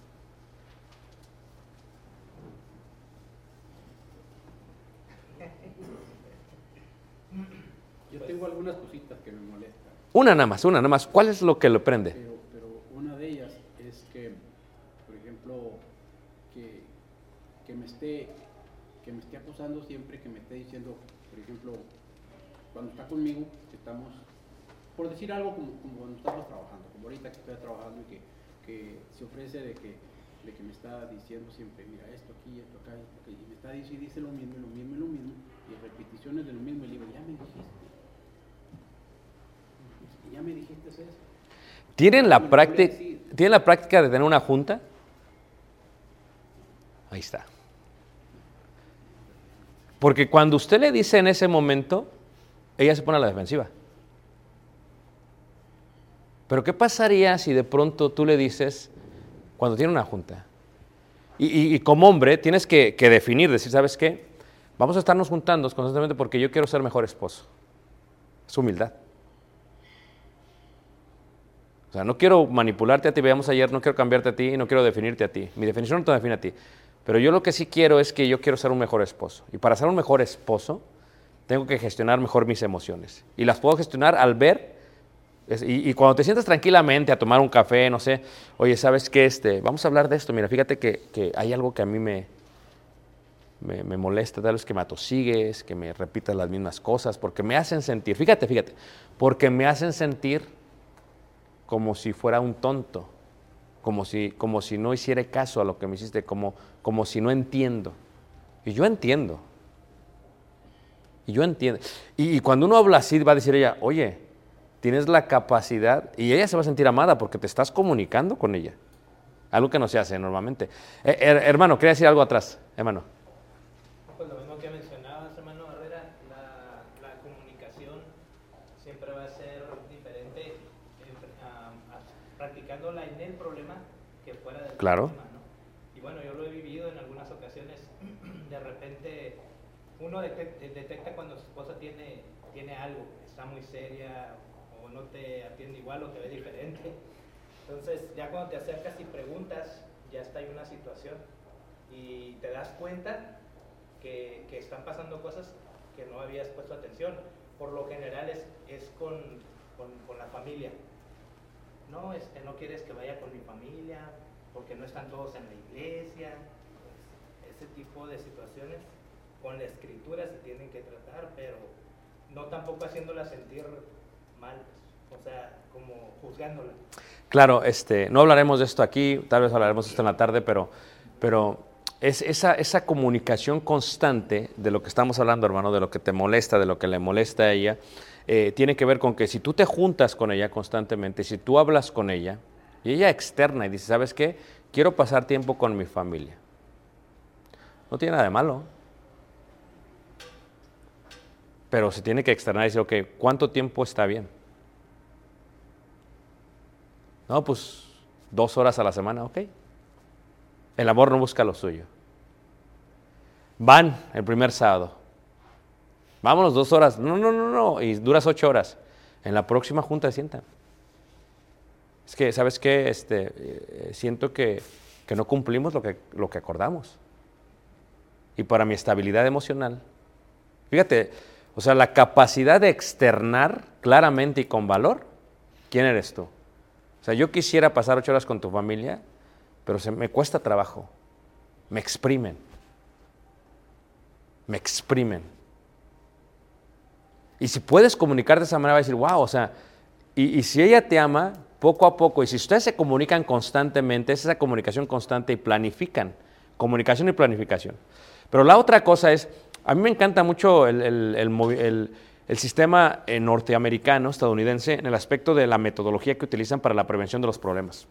Yo tengo algunas cositas que me molestan, Una nada más, una nada más. ¿Cuál es lo que le prende? pero, pero una de ellas es que, por ejemplo, que, me esté que me esté acusando siempre, que me esté diciendo, por ejemplo, cuando está conmigo, que estamos, por decir algo como, cuando estamos trabajando, como ahorita que estoy trabajando y que, se ofrece de que, me está diciendo siempre, mira, esto aquí, esto acá, esto acá, y me está diciendo y dice lo mismo, y lo mismo, y lo mismo, y repeticiones de lo mismo, y le digo, ya me dijiste. Ya me dijiste eso. ¿Tienen la, práctica. ¿Tienen la práctica de tener una junta? Ahí está. Porque cuando usted le dice en ese momento, ella se pone a la defensiva. Pero ¿qué pasaría si de pronto tú le dices, cuando tiene una junta, Y, y- y como hombre tienes que, que definir, decir, ¿sabes qué? Vamos a estarnos juntando constantemente porque yo quiero ser mejor esposo. Es humildad. O sea, no quiero manipularte a ti, veamos ayer, no quiero cambiarte a ti y no quiero definirte a ti. Mi definición no te define a ti. Pero yo lo que sí quiero es que yo quiero ser un mejor esposo. Y para ser un mejor esposo, tengo que gestionar mejor mis emociones. Y las puedo gestionar al ver. y cuando te sientas tranquilamente a tomar un café, no sé, oye, ¿sabes qué? Este, vamos a hablar de esto. Mira, fíjate que, que hay algo que a mí me, me, me molesta, tal vez que me atosigues, que me repitas las mismas cosas, porque me hacen sentir, fíjate, fíjate, porque me hacen sentir como si fuera un tonto, como si, como si no hiciera caso a lo que me hiciste, como, como si no entiendo. Y yo entiendo. Y yo entiendo. Y, cuando uno habla así, va a decir ella, oye, tienes la capacidad, y ella se va a sentir amada porque te estás comunicando con ella. Algo que no se hace normalmente. Eh, her- hermano, quería decir algo atrás, hermano. Pues lo mismo que mencionabas, hermano Barrera, la, la comunicación siempre va a ser diferente en- a- a- practicándola en el problema que fuera del Claro. Y bueno, yo lo he vivido en algunas ocasiones, [clears throat] de repente uno detec- detecta cuando su esposa tiene, tiene algo, está muy seria o no te atiende igual o te ve diferente. Entonces, ya cuando te acercas y preguntas, ya está ahí una situación y te das cuenta que, que están pasando cosas que no habías puesto atención. Por lo general es, es con, con, con la familia. No, este, no quieres que vaya con mi familia porque no están todos en la iglesia. Pues, ese tipo de situaciones con la escritura se tienen que tratar, pero no tampoco haciéndola sentir mal, o sea, como juzgándola. Claro, este, no hablaremos de esto aquí, tal vez hablaremos de esto en la tarde, pero, pero es esa, esa comunicación constante de lo que estamos hablando, hermano, de lo que te molesta, de lo que le molesta a ella, eh, tiene que ver con que si tú te juntas con ella constantemente, si tú hablas con ella, y ella externa y dice, ¿sabes qué? Quiero pasar tiempo con mi familia. No tiene nada de malo. Pero se tiene que externar y decir, ok, ¿cuánto tiempo está bien? No, pues dos horas a la semana, ok. El amor no busca lo suyo. Van el primer sábado. Vámonos dos horas. No, no, no, no. Y duras ocho horas. En la próxima junta se sientan. Es que, ¿sabes qué? Este, eh, siento que, no cumplimos lo que, acordamos. Y para mi estabilidad emocional, fíjate, o sea, la capacidad de externar claramente y con valor, ¿quién eres tú? O sea, yo quisiera pasar ocho horas con tu familia, pero se me cuesta trabajo. Me exprimen. Me exprimen. Y si puedes comunicar de esa manera, va a decir, wow, o sea, y si ella te ama, poco a poco, y si ustedes se comunican constantemente, es esa comunicación constante y planifican. Comunicación y planificación. Pero la otra cosa es, a mí me encanta mucho el, sistema eh, norteamericano, estadounidense, en el aspecto de la metodología que utilizan para la prevención de los problemas.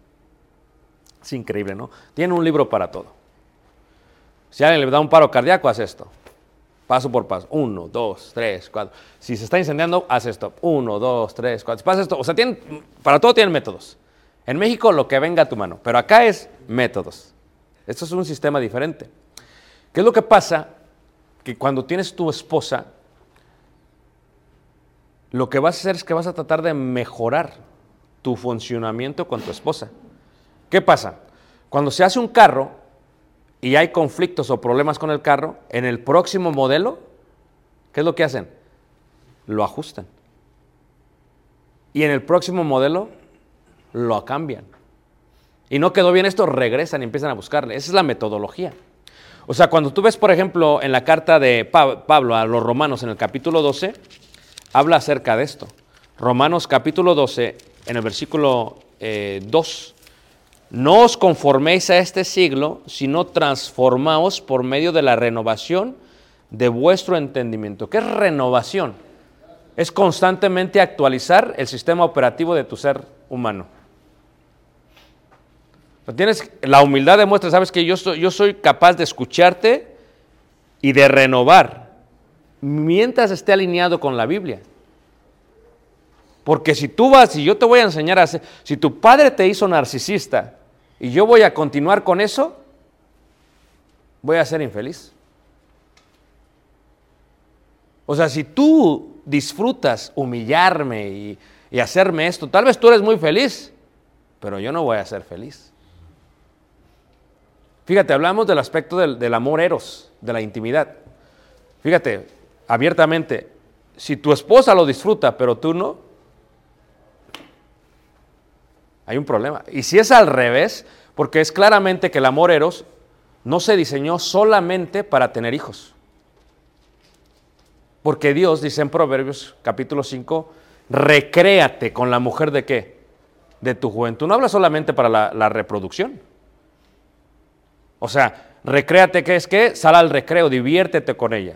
Es increíble, ¿no? Tienen un libro para todo. Si alguien le da un paro cardíaco, haz esto. Paso por paso. Uno, dos, tres, cuatro. Si se está incendiando, haz esto. Uno, dos, tres, cuatro. Pasa esto. O sea, tienen, para todo tienen métodos. En México, lo que venga a tu mano. Pero acá es métodos. Esto es un sistema diferente. ¿Qué es lo que pasa? Que cuando tienes tu esposa, lo que vas a hacer es que vas a tratar de mejorar tu funcionamiento con tu esposa. ¿Qué pasa? Cuando se hace un carro y hay conflictos o problemas con el carro, en el próximo modelo, ¿qué es lo que hacen? Lo ajustan. Y en el próximo modelo, lo cambian. Y no quedó bien esto, regresan y empiezan a buscarle. Esa es la metodología. O sea, cuando tú ves, por ejemplo, en la carta de Pa- Pablo a los romanos en el capítulo 12, habla acerca de esto. Romanos capítulo 12, en el versículo eh, 2. No os conforméis a este siglo, sino transformaos por medio de la renovación de vuestro entendimiento. ¿Qué es renovación? Es constantemente actualizar el sistema operativo de tu ser humano. No Tienes la humildad demuestra, sabes que yo soy, yo soy capaz de escucharte y de renovar mientras esté alineado con la Biblia. Porque si tú vas, y yo te voy a enseñar a hacer, si tu padre te hizo narcisista y yo voy a continuar con eso, voy a ser infeliz. O sea, si tú disfrutas humillarme y, y hacerme esto, tal vez tú eres muy feliz, pero yo no voy a ser feliz. Fíjate, hablamos del aspecto del, del amor eros, de la intimidad. Fíjate, abiertamente, si tu esposa lo disfruta, pero tú no, hay un problema. Y si es al revés, porque es claramente que el amor eros no se diseñó solamente para tener hijos. Porque Dios dice en Proverbios capítulo 5, recréate con la mujer de qué? De tu juventud. No habla solamente para la, reproducción. O sea, recréate que es que sal al recreo, diviértete con ella.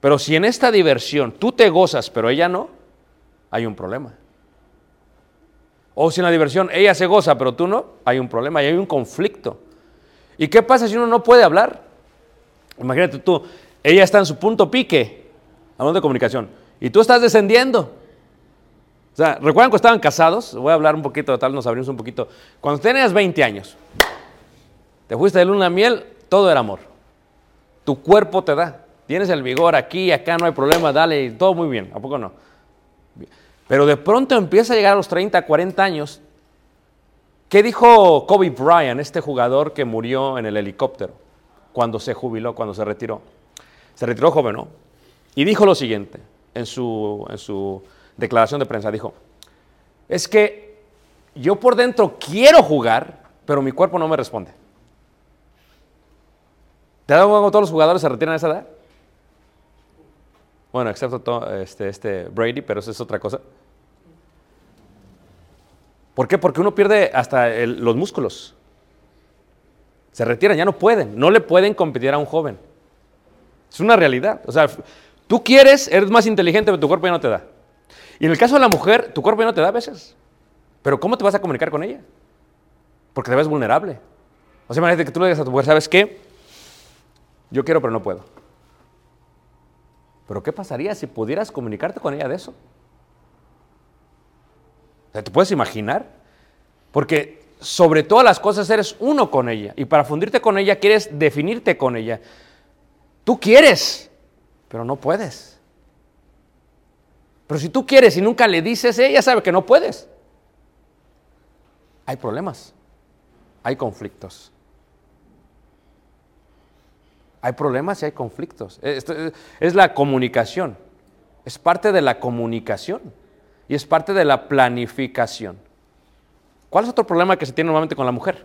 Pero si en esta diversión tú te gozas, pero ella no, hay un problema. O si en la diversión ella se goza, pero tú no, hay un problema, y hay un conflicto. ¿Y qué pasa si uno no puede hablar? Imagínate tú, ella está en su punto pique, hablando de comunicación, y tú estás descendiendo. O sea, ¿recuerdan cuando estaban casados? Voy a hablar un poquito, tal, nos abrimos un poquito. Cuando tenías 20 años, te fuiste de luna a miel, todo era amor. Tu cuerpo te da. Tienes el vigor aquí, acá no hay problema, dale, todo muy bien, ¿a poco no? Pero de pronto empieza a llegar a los 30, 40 años. ¿Qué dijo Kobe Bryant, este jugador que murió en el helicóptero cuando se jubiló, cuando se retiró? Se retiró joven, ¿no? Y dijo lo siguiente en su, en su declaración de prensa. Dijo, es que yo por dentro quiero jugar, pero mi cuerpo no me responde. ¿Te dado cuenta todos los jugadores se retiran a esa edad? Bueno, excepto to- este, este Brady, pero eso es otra cosa. ¿Por qué? Porque uno pierde hasta los músculos. Se retiran, ya no pueden. No le pueden competir a un joven. Es una realidad. O sea, tú quieres, eres más inteligente, pero tu cuerpo ya no te da. Y en el caso de la mujer, tu cuerpo ya no te da a veces. Pero ¿cómo te vas a comunicar con ella? Porque te ves vulnerable. O sea, imagínate que tú le digas a tu mujer, ¿sabes qué? Yo quiero, pero no puedo. Pero ¿qué pasaría si pudieras comunicarte con ella de eso? ¿Te puedes imaginar? Porque sobre todas las cosas eres uno con ella. Y para fundirte con ella quieres definirte con ella. Tú quieres, pero no puedes. Pero si tú quieres y nunca le dices, ella sabe que no puedes. Hay problemas. Hay conflictos. Hay problemas y hay conflictos. Esto es- es la comunicación. Es parte de la comunicación. Y es parte de la planificación. ¿Cuál es otro problema que se tiene normalmente con la mujer?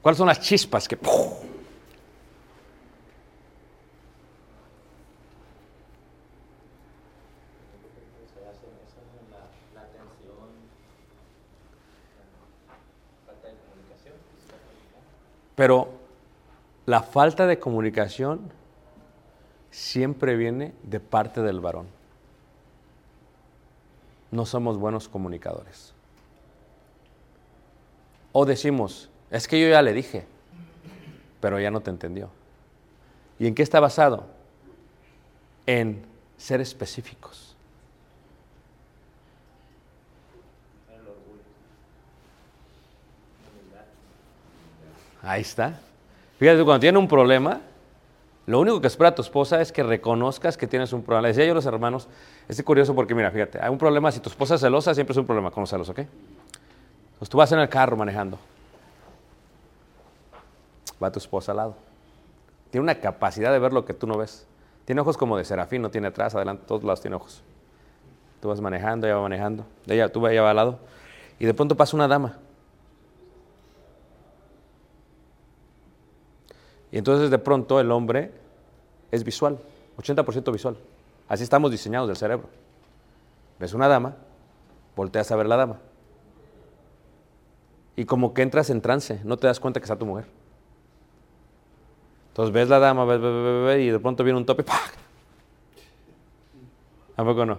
¿Cuáles son las chispas que... Pero la falta de comunicación siempre viene de parte del varón. No somos buenos comunicadores. O decimos, es que yo ya le dije, pero ya no te entendió. ¿Y en qué está basado? En ser específicos. Ahí está. Fíjate, cuando tiene un problema, lo único que espera tu esposa es que reconozcas que tienes un problema. Le decía yo a los hermanos, es curioso porque mira, fíjate, hay un problema, si tu esposa es celosa, siempre es un problema con los celos, ¿ok? Pues tú vas en el carro manejando. Va tu esposa al lado. Tiene una capacidad de ver lo que tú no ves. Tiene ojos como de serafín, no tiene atrás, adelante, todos lados tiene ojos. Tú vas manejando, ella va manejando. Ella, tú ella va al lado. Y de pronto pasa una dama. Y entonces de pronto el hombre es visual, 80% visual. Así estamos diseñados del cerebro. Ves una dama, volteas a ver la dama. Y como que entras en trance, no te das cuenta que está tu mujer. Entonces ves la dama, ves, y de pronto viene un tope. ¿A poco no?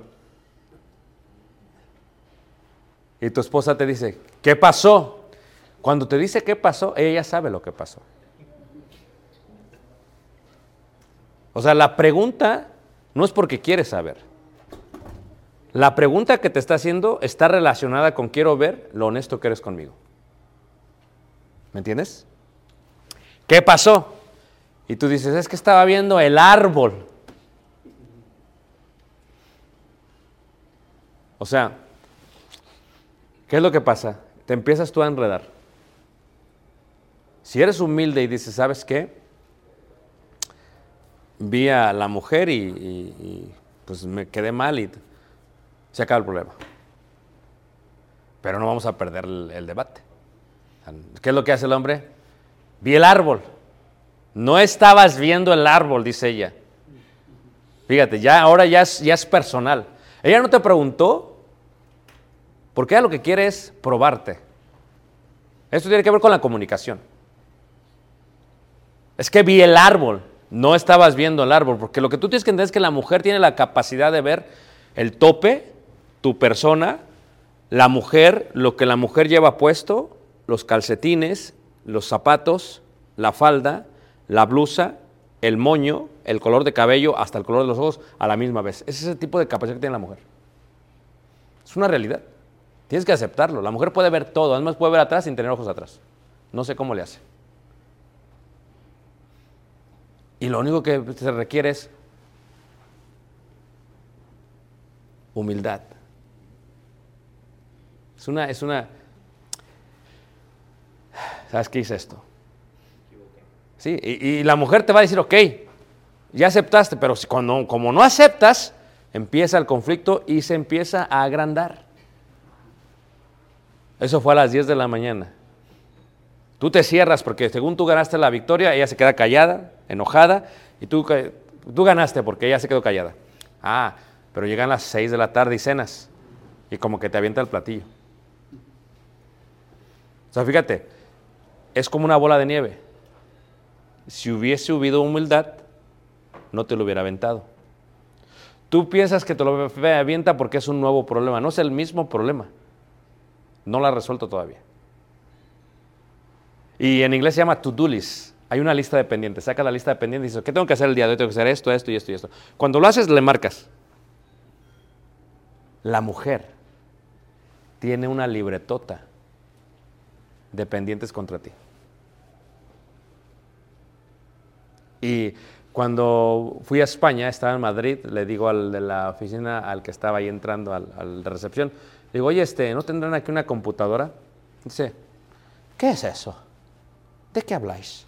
Y tu esposa te dice, ¿qué pasó? Cuando te dice qué pasó, ella sabe lo que pasó. O sea, la pregunta no es porque quieres saber. La pregunta que te está haciendo está relacionada con quiero ver lo honesto que eres conmigo. ¿Me entiendes? ¿Qué pasó? Y tú dices, es que estaba viendo el árbol. O sea, ¿qué es lo que pasa? Te empiezas tú a enredar. Si eres humilde y dices, ¿sabes qué? Vi a la mujer y, pues me quedé mal y se acaba el problema. Pero no vamos a perder el, el debate. ¿Qué es lo que hace el hombre? Vi el árbol. No estabas viendo el árbol, dice ella. Fíjate, ya ahora ya es, ya es personal. Ella no te preguntó, porque ella lo que quiere es probarte. Esto tiene que ver con la comunicación. Es que vi el árbol, no estabas viendo el árbol, porque lo que tú tienes que entender es que la mujer tiene la capacidad de ver el tope, tu persona, la mujer, lo que la mujer lleva puesto, los calcetines, los zapatos, la falda, la blusa, el moño, el color de cabello, hasta el color de los ojos a la misma vez. Es ese tipo de capacidad que tiene la mujer. Es una realidad. Tienes que aceptarlo. La mujer puede ver todo, además puede ver atrás sin tener ojos atrás. No sé cómo le hace. Y lo único que se requiere es humildad. Es una, es una. ¿Sabes qué hice esto? Sí, y, la mujer te va a decir, ok, ya aceptaste, pero cuando, como no aceptas, empieza el conflicto y se empieza a agrandar. Eso fue a las 10 de la mañana. Tú te cierras porque según tú ganaste la victoria, ella se queda callada, enojada, y tú, tú ganaste porque ella se quedó callada. Ah, pero llegan las 6 de la tarde y cenas, y como que te avienta el platillo. O sea, fíjate, es como una bola de nieve. Si hubiese habido humildad, no te lo hubiera aventado. Tú piensas que te lo avienta porque es un nuevo problema. No es el mismo problema. No lo ha resuelto todavía. Y en inglés se llama to-do list. Hay una lista de pendientes. Saca la lista de pendientes y dices, ¿qué tengo que hacer el día de hoy? Tengo que hacer esto, esto y esto y esto. Cuando lo haces, le marcas. La mujer tiene una libretota de pendientes contra ti. Y cuando fui a España, estaba en Madrid, le digo al de la oficina, al que estaba ahí entrando, al, al de recepción, digo, oye, este, ¿no tendrán aquí una computadora? Dice, ¿qué es eso? ¿De qué habláis?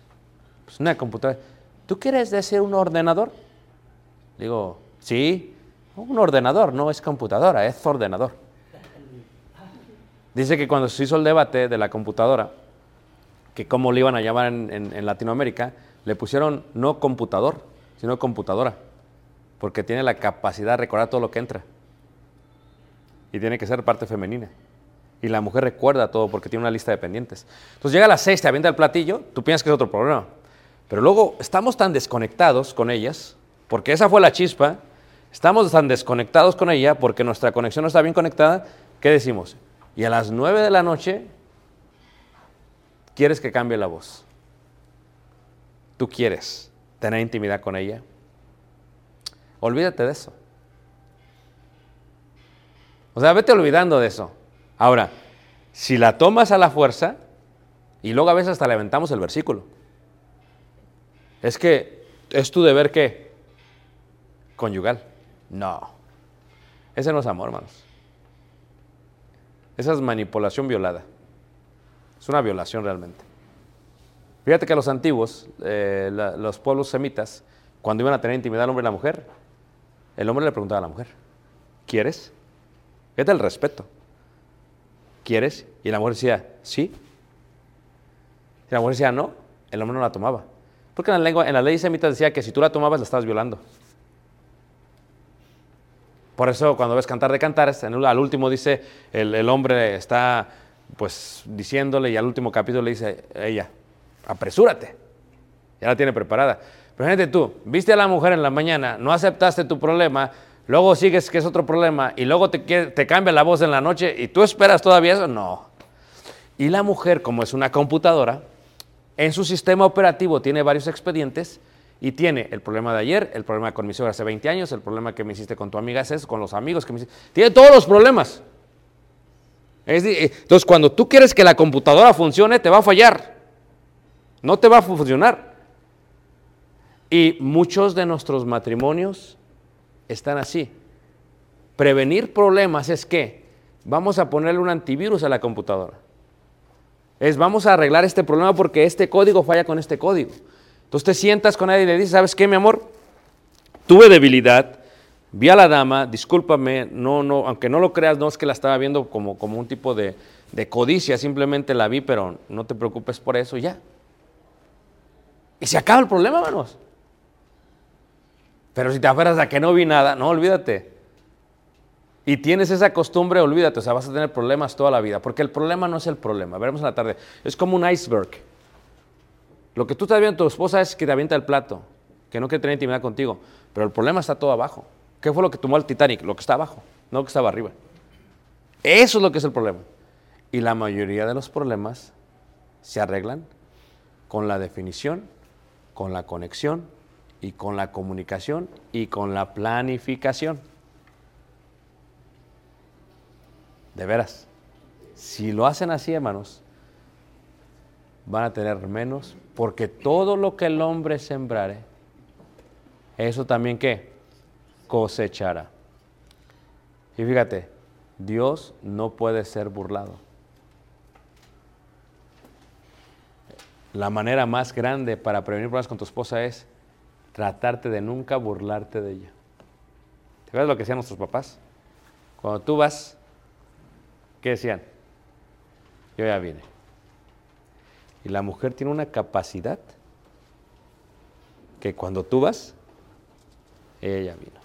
Pues una computadora. ¿Tú quieres decir un ordenador? Digo, sí, un ordenador, no es computadora, es ordenador. Dice que cuando se hizo el debate de la computadora, que cómo le iban a llamar en, en- Latinoamérica, le pusieron no computador, sino computadora, porque tiene la capacidad de recordar todo lo que entra. Y tiene que ser parte femenina. Y la mujer recuerda todo porque tiene una lista de pendientes. Entonces llega a las seis, te avienta el platillo, tú piensas que es otro problema. Pero luego estamos tan desconectados con ellas, porque esa fue la chispa, estamos tan desconectados con ella porque nuestra conexión no está bien conectada, ¿qué decimos? Y a las nueve de la noche quieres que cambie la voz. Tú quieres tener intimidad con ella. Olvídate de eso. O sea, vete olvidando de eso. Ahora, si la tomas a la fuerza, y luego a veces hasta le aventamos el versículo, es que es tu deber que conyugal. No. Ese no es amor, hermanos. Esa es manipulación violada. Es una violación realmente. Fíjate que los antiguos, eh, la- los pueblos semitas, cuando iban a tener intimidad el hombre y la mujer, el hombre le preguntaba a la mujer, ¿quieres? Fíjate el respeto. ¿Quieres? Y la mujer decía, sí. Si la mujer decía no, el hombre no la tomaba. Porque en la, lengua, en la ley semita decía que si tú la tomabas la estabas violando. Por eso cuando ves cantar de cantares, en el- al último dice, el, el hombre está pues diciéndole y al último capítulo le dice ella, apresúrate. Ya la tiene preparada. Pero fíjate tú, viste a la mujer en la mañana, no aceptaste tu problema, luego sigues que es otro problema y luego te, te cambia la voz en la noche y tú esperas todavía eso. No. Y la mujer, como es una computadora, en su sistema operativo tiene varios expedientes y tiene el problema de ayer, el problema con mi suegra hace 20 años, el problema que me hiciste con tu amiga es con los amigos que me hiciste. Tiene todos los problemas. Eh, entonces, cuando tú quieres que la computadora funcione, te va a fallar. No te va a funcionar. Y muchos de nuestros matrimonios están así. Prevenir problemas es que vamos a ponerle un antivirus a la computadora. Es vamos a arreglar este problema porque este código falla con este código. Entonces te sientas con él y le dices, ¿sabes qué, mi amor? Tuve debilidad, vi a la dama, discúlpame, no, no, aunque no lo creas, no es que la estaba viendo como, como un tipo de, codicia, simplemente la vi, pero no te preocupes por eso, ya. Y se acaba el problema, hermanos. Pero si te aferras a que no vi nada, no, olvídate. Y tienes esa costumbre, olvídate, o sea, vas a tener problemas toda la vida, porque el problema no es el problema, veremos en la tarde, es como un iceberg. Lo que tú estás viendo en tu esposa es que te avienta el plato, que no quiere tener intimidad contigo, pero el problema está todo abajo. ¿Qué fue lo que tomó el Titanic? Lo que está abajo, no lo que estaba arriba. Eso es lo que es el problema. Y la mayoría de los problemas se arreglan con la definición, con la conexión y con la comunicación y con la planificación. De veras, si lo hacen así, hermanos, van a tener menos, porque todo lo que el hombre sembrare, eso también qué? Cosechará. Y fíjate, Dios no puede ser burlado. La manera más grande para prevenir problemas con tu esposa es tratarte de nunca burlarte de ella. ¿Te ves lo que hacían nuestros papás? Cuando tú vas, ¿qué decían? Yo ya vine. Y la mujer tiene una capacidad que cuando tú vas, ella vino.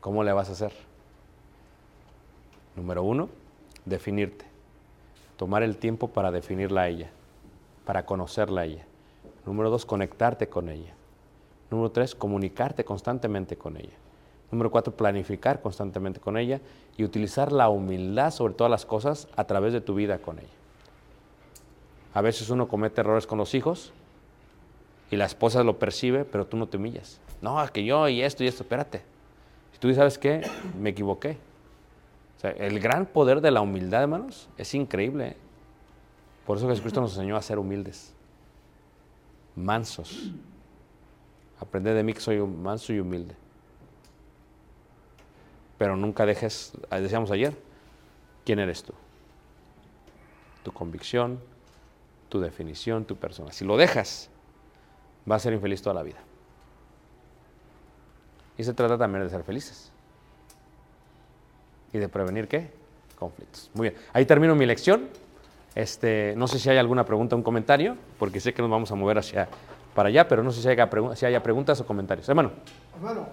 ¿Cómo le vas a hacer? Número uno, definirte. Tomar el tiempo para definirla a ella, para conocerla a ella. Número dos, conectarte con ella. Número tres, comunicarte constantemente con ella. Número cuatro, planificar constantemente con ella y utilizar la humildad sobre todas las cosas a través de tu vida con ella. A veces uno comete errores con los hijos y la esposa lo percibe, pero tú no te humillas. No, es que yo y esto y esto, espérate. Si tú sabes qué, me equivoqué. O sea, el gran poder de la humildad, hermanos, es increíble. ¿eh? Por eso Jesucristo nos enseñó a ser humildes, mansos. Aprende de mí que soy manso y humilde. Pero nunca dejes, ah, decíamos ayer, quién eres tú. Tu convicción, tu definición, tu persona. Si lo dejas, vas a ser infeliz toda la vida. Y se trata también de ser felices. ¿Y de prevenir qué? Conflictos. Muy bien. Ahí termino mi lección. Este, no sé si hay alguna pregunta o un comentario, porque sé que nos vamos a mover hacia para allá, pero no sé si haya, si haya preguntas o comentarios. Hermano, Hermano,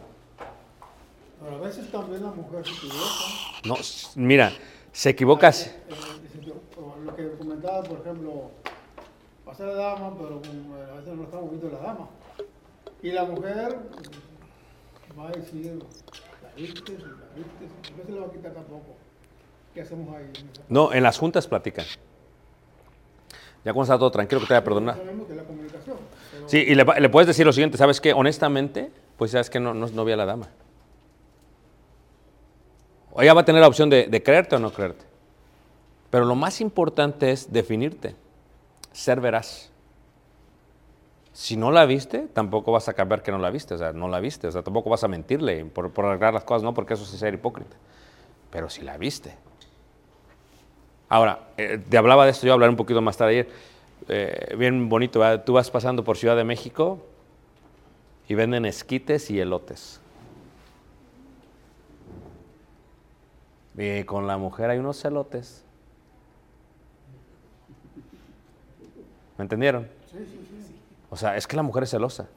pero a veces también la mujer se equivoca. no, mira, se equivocas. Eh, o lo que comentaba, por ejemplo, pasa la dama, pero como a veces no estamos viendo la dama. Y la mujer va a decir, la viste, la viste, no se le va a quitar tampoco. ¿Qué hacemos ahí? No, en las juntas platican. Ya cuando está todo tranquilo, que te vaya a perdonar. La Sí, y le, le puedes decir lo siguiente, ¿sabes qué? Honestamente, pues sabes que no, no, no vi a la dama. Ella va a tener la opción de, creerte o no creerte. Pero lo más importante es definirte, ser veraz. Si no la viste, tampoco vas a cambiar que no la viste, o sea, no la viste, o sea, tampoco vas a mentirle por, por arreglar las cosas, no, porque eso es ser hipócrita. Pero si la viste. Ahora, eh, te hablaba de esto, yo hablaré un poquito más tarde ayer. Eh, bien bonito, tú vas pasando por Ciudad de México y venden esquites y elotes. Y con la mujer hay unos elotes. ¿Me entendieron? O sea, es que la mujer es celosa.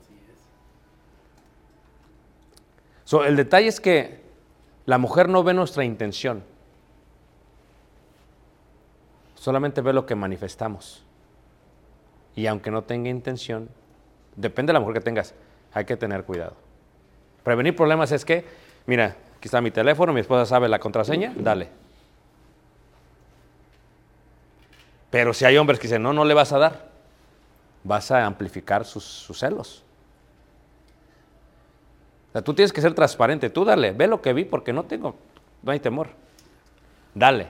So, el detalle es que la mujer no ve nuestra intención. Solamente ve lo que manifestamos. Y aunque no tenga intención, depende de la mujer que tengas, hay que tener cuidado. Prevenir problemas es que, mira, aquí está mi teléfono, mi esposa sabe la contraseña, dale. Pero si hay hombres que dicen, no, no le vas a dar, vas a amplificar sus, celos. O sea, tú tienes que ser transparente, tú dale, ve lo que vi porque no tengo, no hay temor. Dale.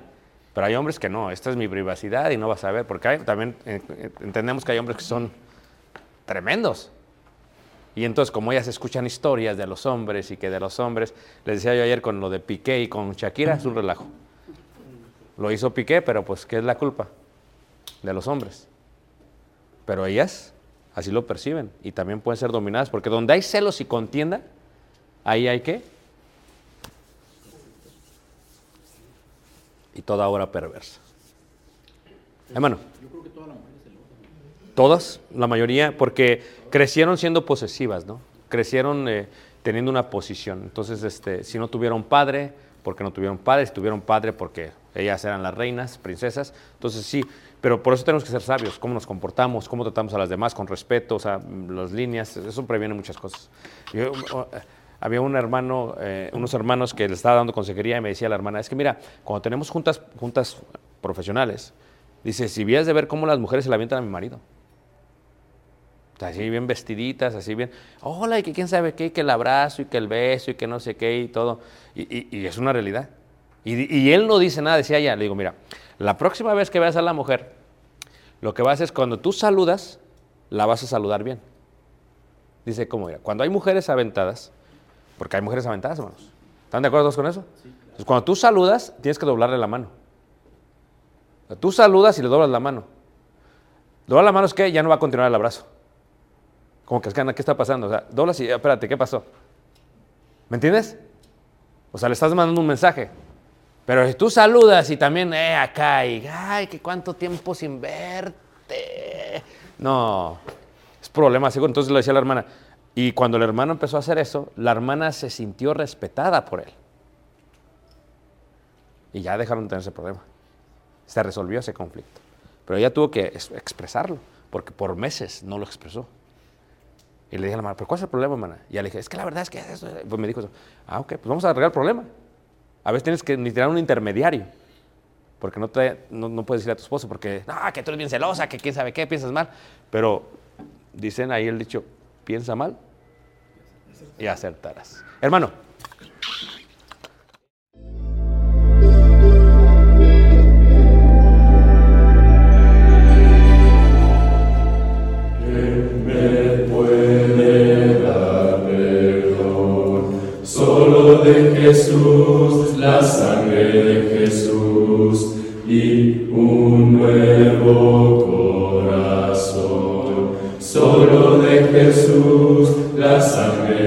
Pero hay hombres que no, esta es mi privacidad y no vas a ver, porque hay- también eh, eh, entendemos que hay hombres que son tremendos. Y entonces, como ellas escuchan historias de los hombres y que de los hombres, les decía yo ayer con lo de Piqué y con Shakira, es un relajo. Lo hizo Piqué, pero pues, ¿qué es la culpa? De los hombres. Pero ellas así lo perciben y también pueden ser dominadas, porque donde hay celos y contienda, ahí hay que. Y toda obra perversa. Hermano. Yo creo que todas las mujeres se lo Todas, la mayoría, porque crecieron siendo posesivas, ¿no? Crecieron eh, teniendo una posición. Entonces, este, si no tuvieron padre, porque no tuvieron padre, si tuvieron padre, porque ellas eran las reinas, princesas. Entonces, sí, pero por eso tenemos que ser sabios, cómo nos comportamos, cómo tratamos a las demás con respeto, o sea, las líneas, eso previene muchas cosas. Yo, oh, eh, había un hermano, eh, unos hermanos que le estaba dando consejería y me decía la hermana, es que mira, cuando tenemos juntas, juntas profesionales, dice, si vías de ver cómo las mujeres se la avientan a mi marido. Así bien vestiditas, así bien, hola, y que quién sabe qué, y que el abrazo, y que el beso, y que no sé qué, y todo. Y, y- y es una realidad. Y, y él no dice nada, decía ella, le digo, mira, la próxima vez que veas a la mujer, lo que vas a hacer es cuando tú saludas, la vas a saludar bien. Dice, ¿cómo? Mira, cuando hay mujeres aventadas, porque hay mujeres aventadas, hermanos. ¿Están de acuerdo todos con eso? Entonces, cuando tú saludas, tienes que doblarle la mano. Tú saludas y le doblas la mano. Doblar la mano es que ya no va a continuar el abrazo. Como que, ¿qué está pasando? O sea, doblas y, espérate, ¿qué pasó? ¿Me entiendes? O sea, le estás mandando un mensaje. Pero si tú saludas y también, eh, acá, y, ay, que cuánto tiempo sin verte. No, es problema seguro. Entonces le decía a la hermana. Y cuando el hermano empezó a hacer eso, la hermana se sintió respetada por él. Y ya dejaron de tener ese problema. Se resolvió ese conflicto. Pero ella tuvo que es- expresarlo, porque por meses no lo expresó. Y le dije a la hermana, ¿pero cuál es el problema, hermana? Y ella le dije, es que la verdad es que eso. Pues me dijo eso. Ah, ok, pues vamos a arreglar el problema. A veces tienes que tirar un intermediario. Porque no, te, no, no puedes decir a tu esposo, porque, no, que tú eres bien celosa, que quién sabe qué, piensas mal. Pero dicen ahí el dicho, piensa mal y acertarás. Hermano, Y un nuevo corazón. Solo de Jesús, la sangre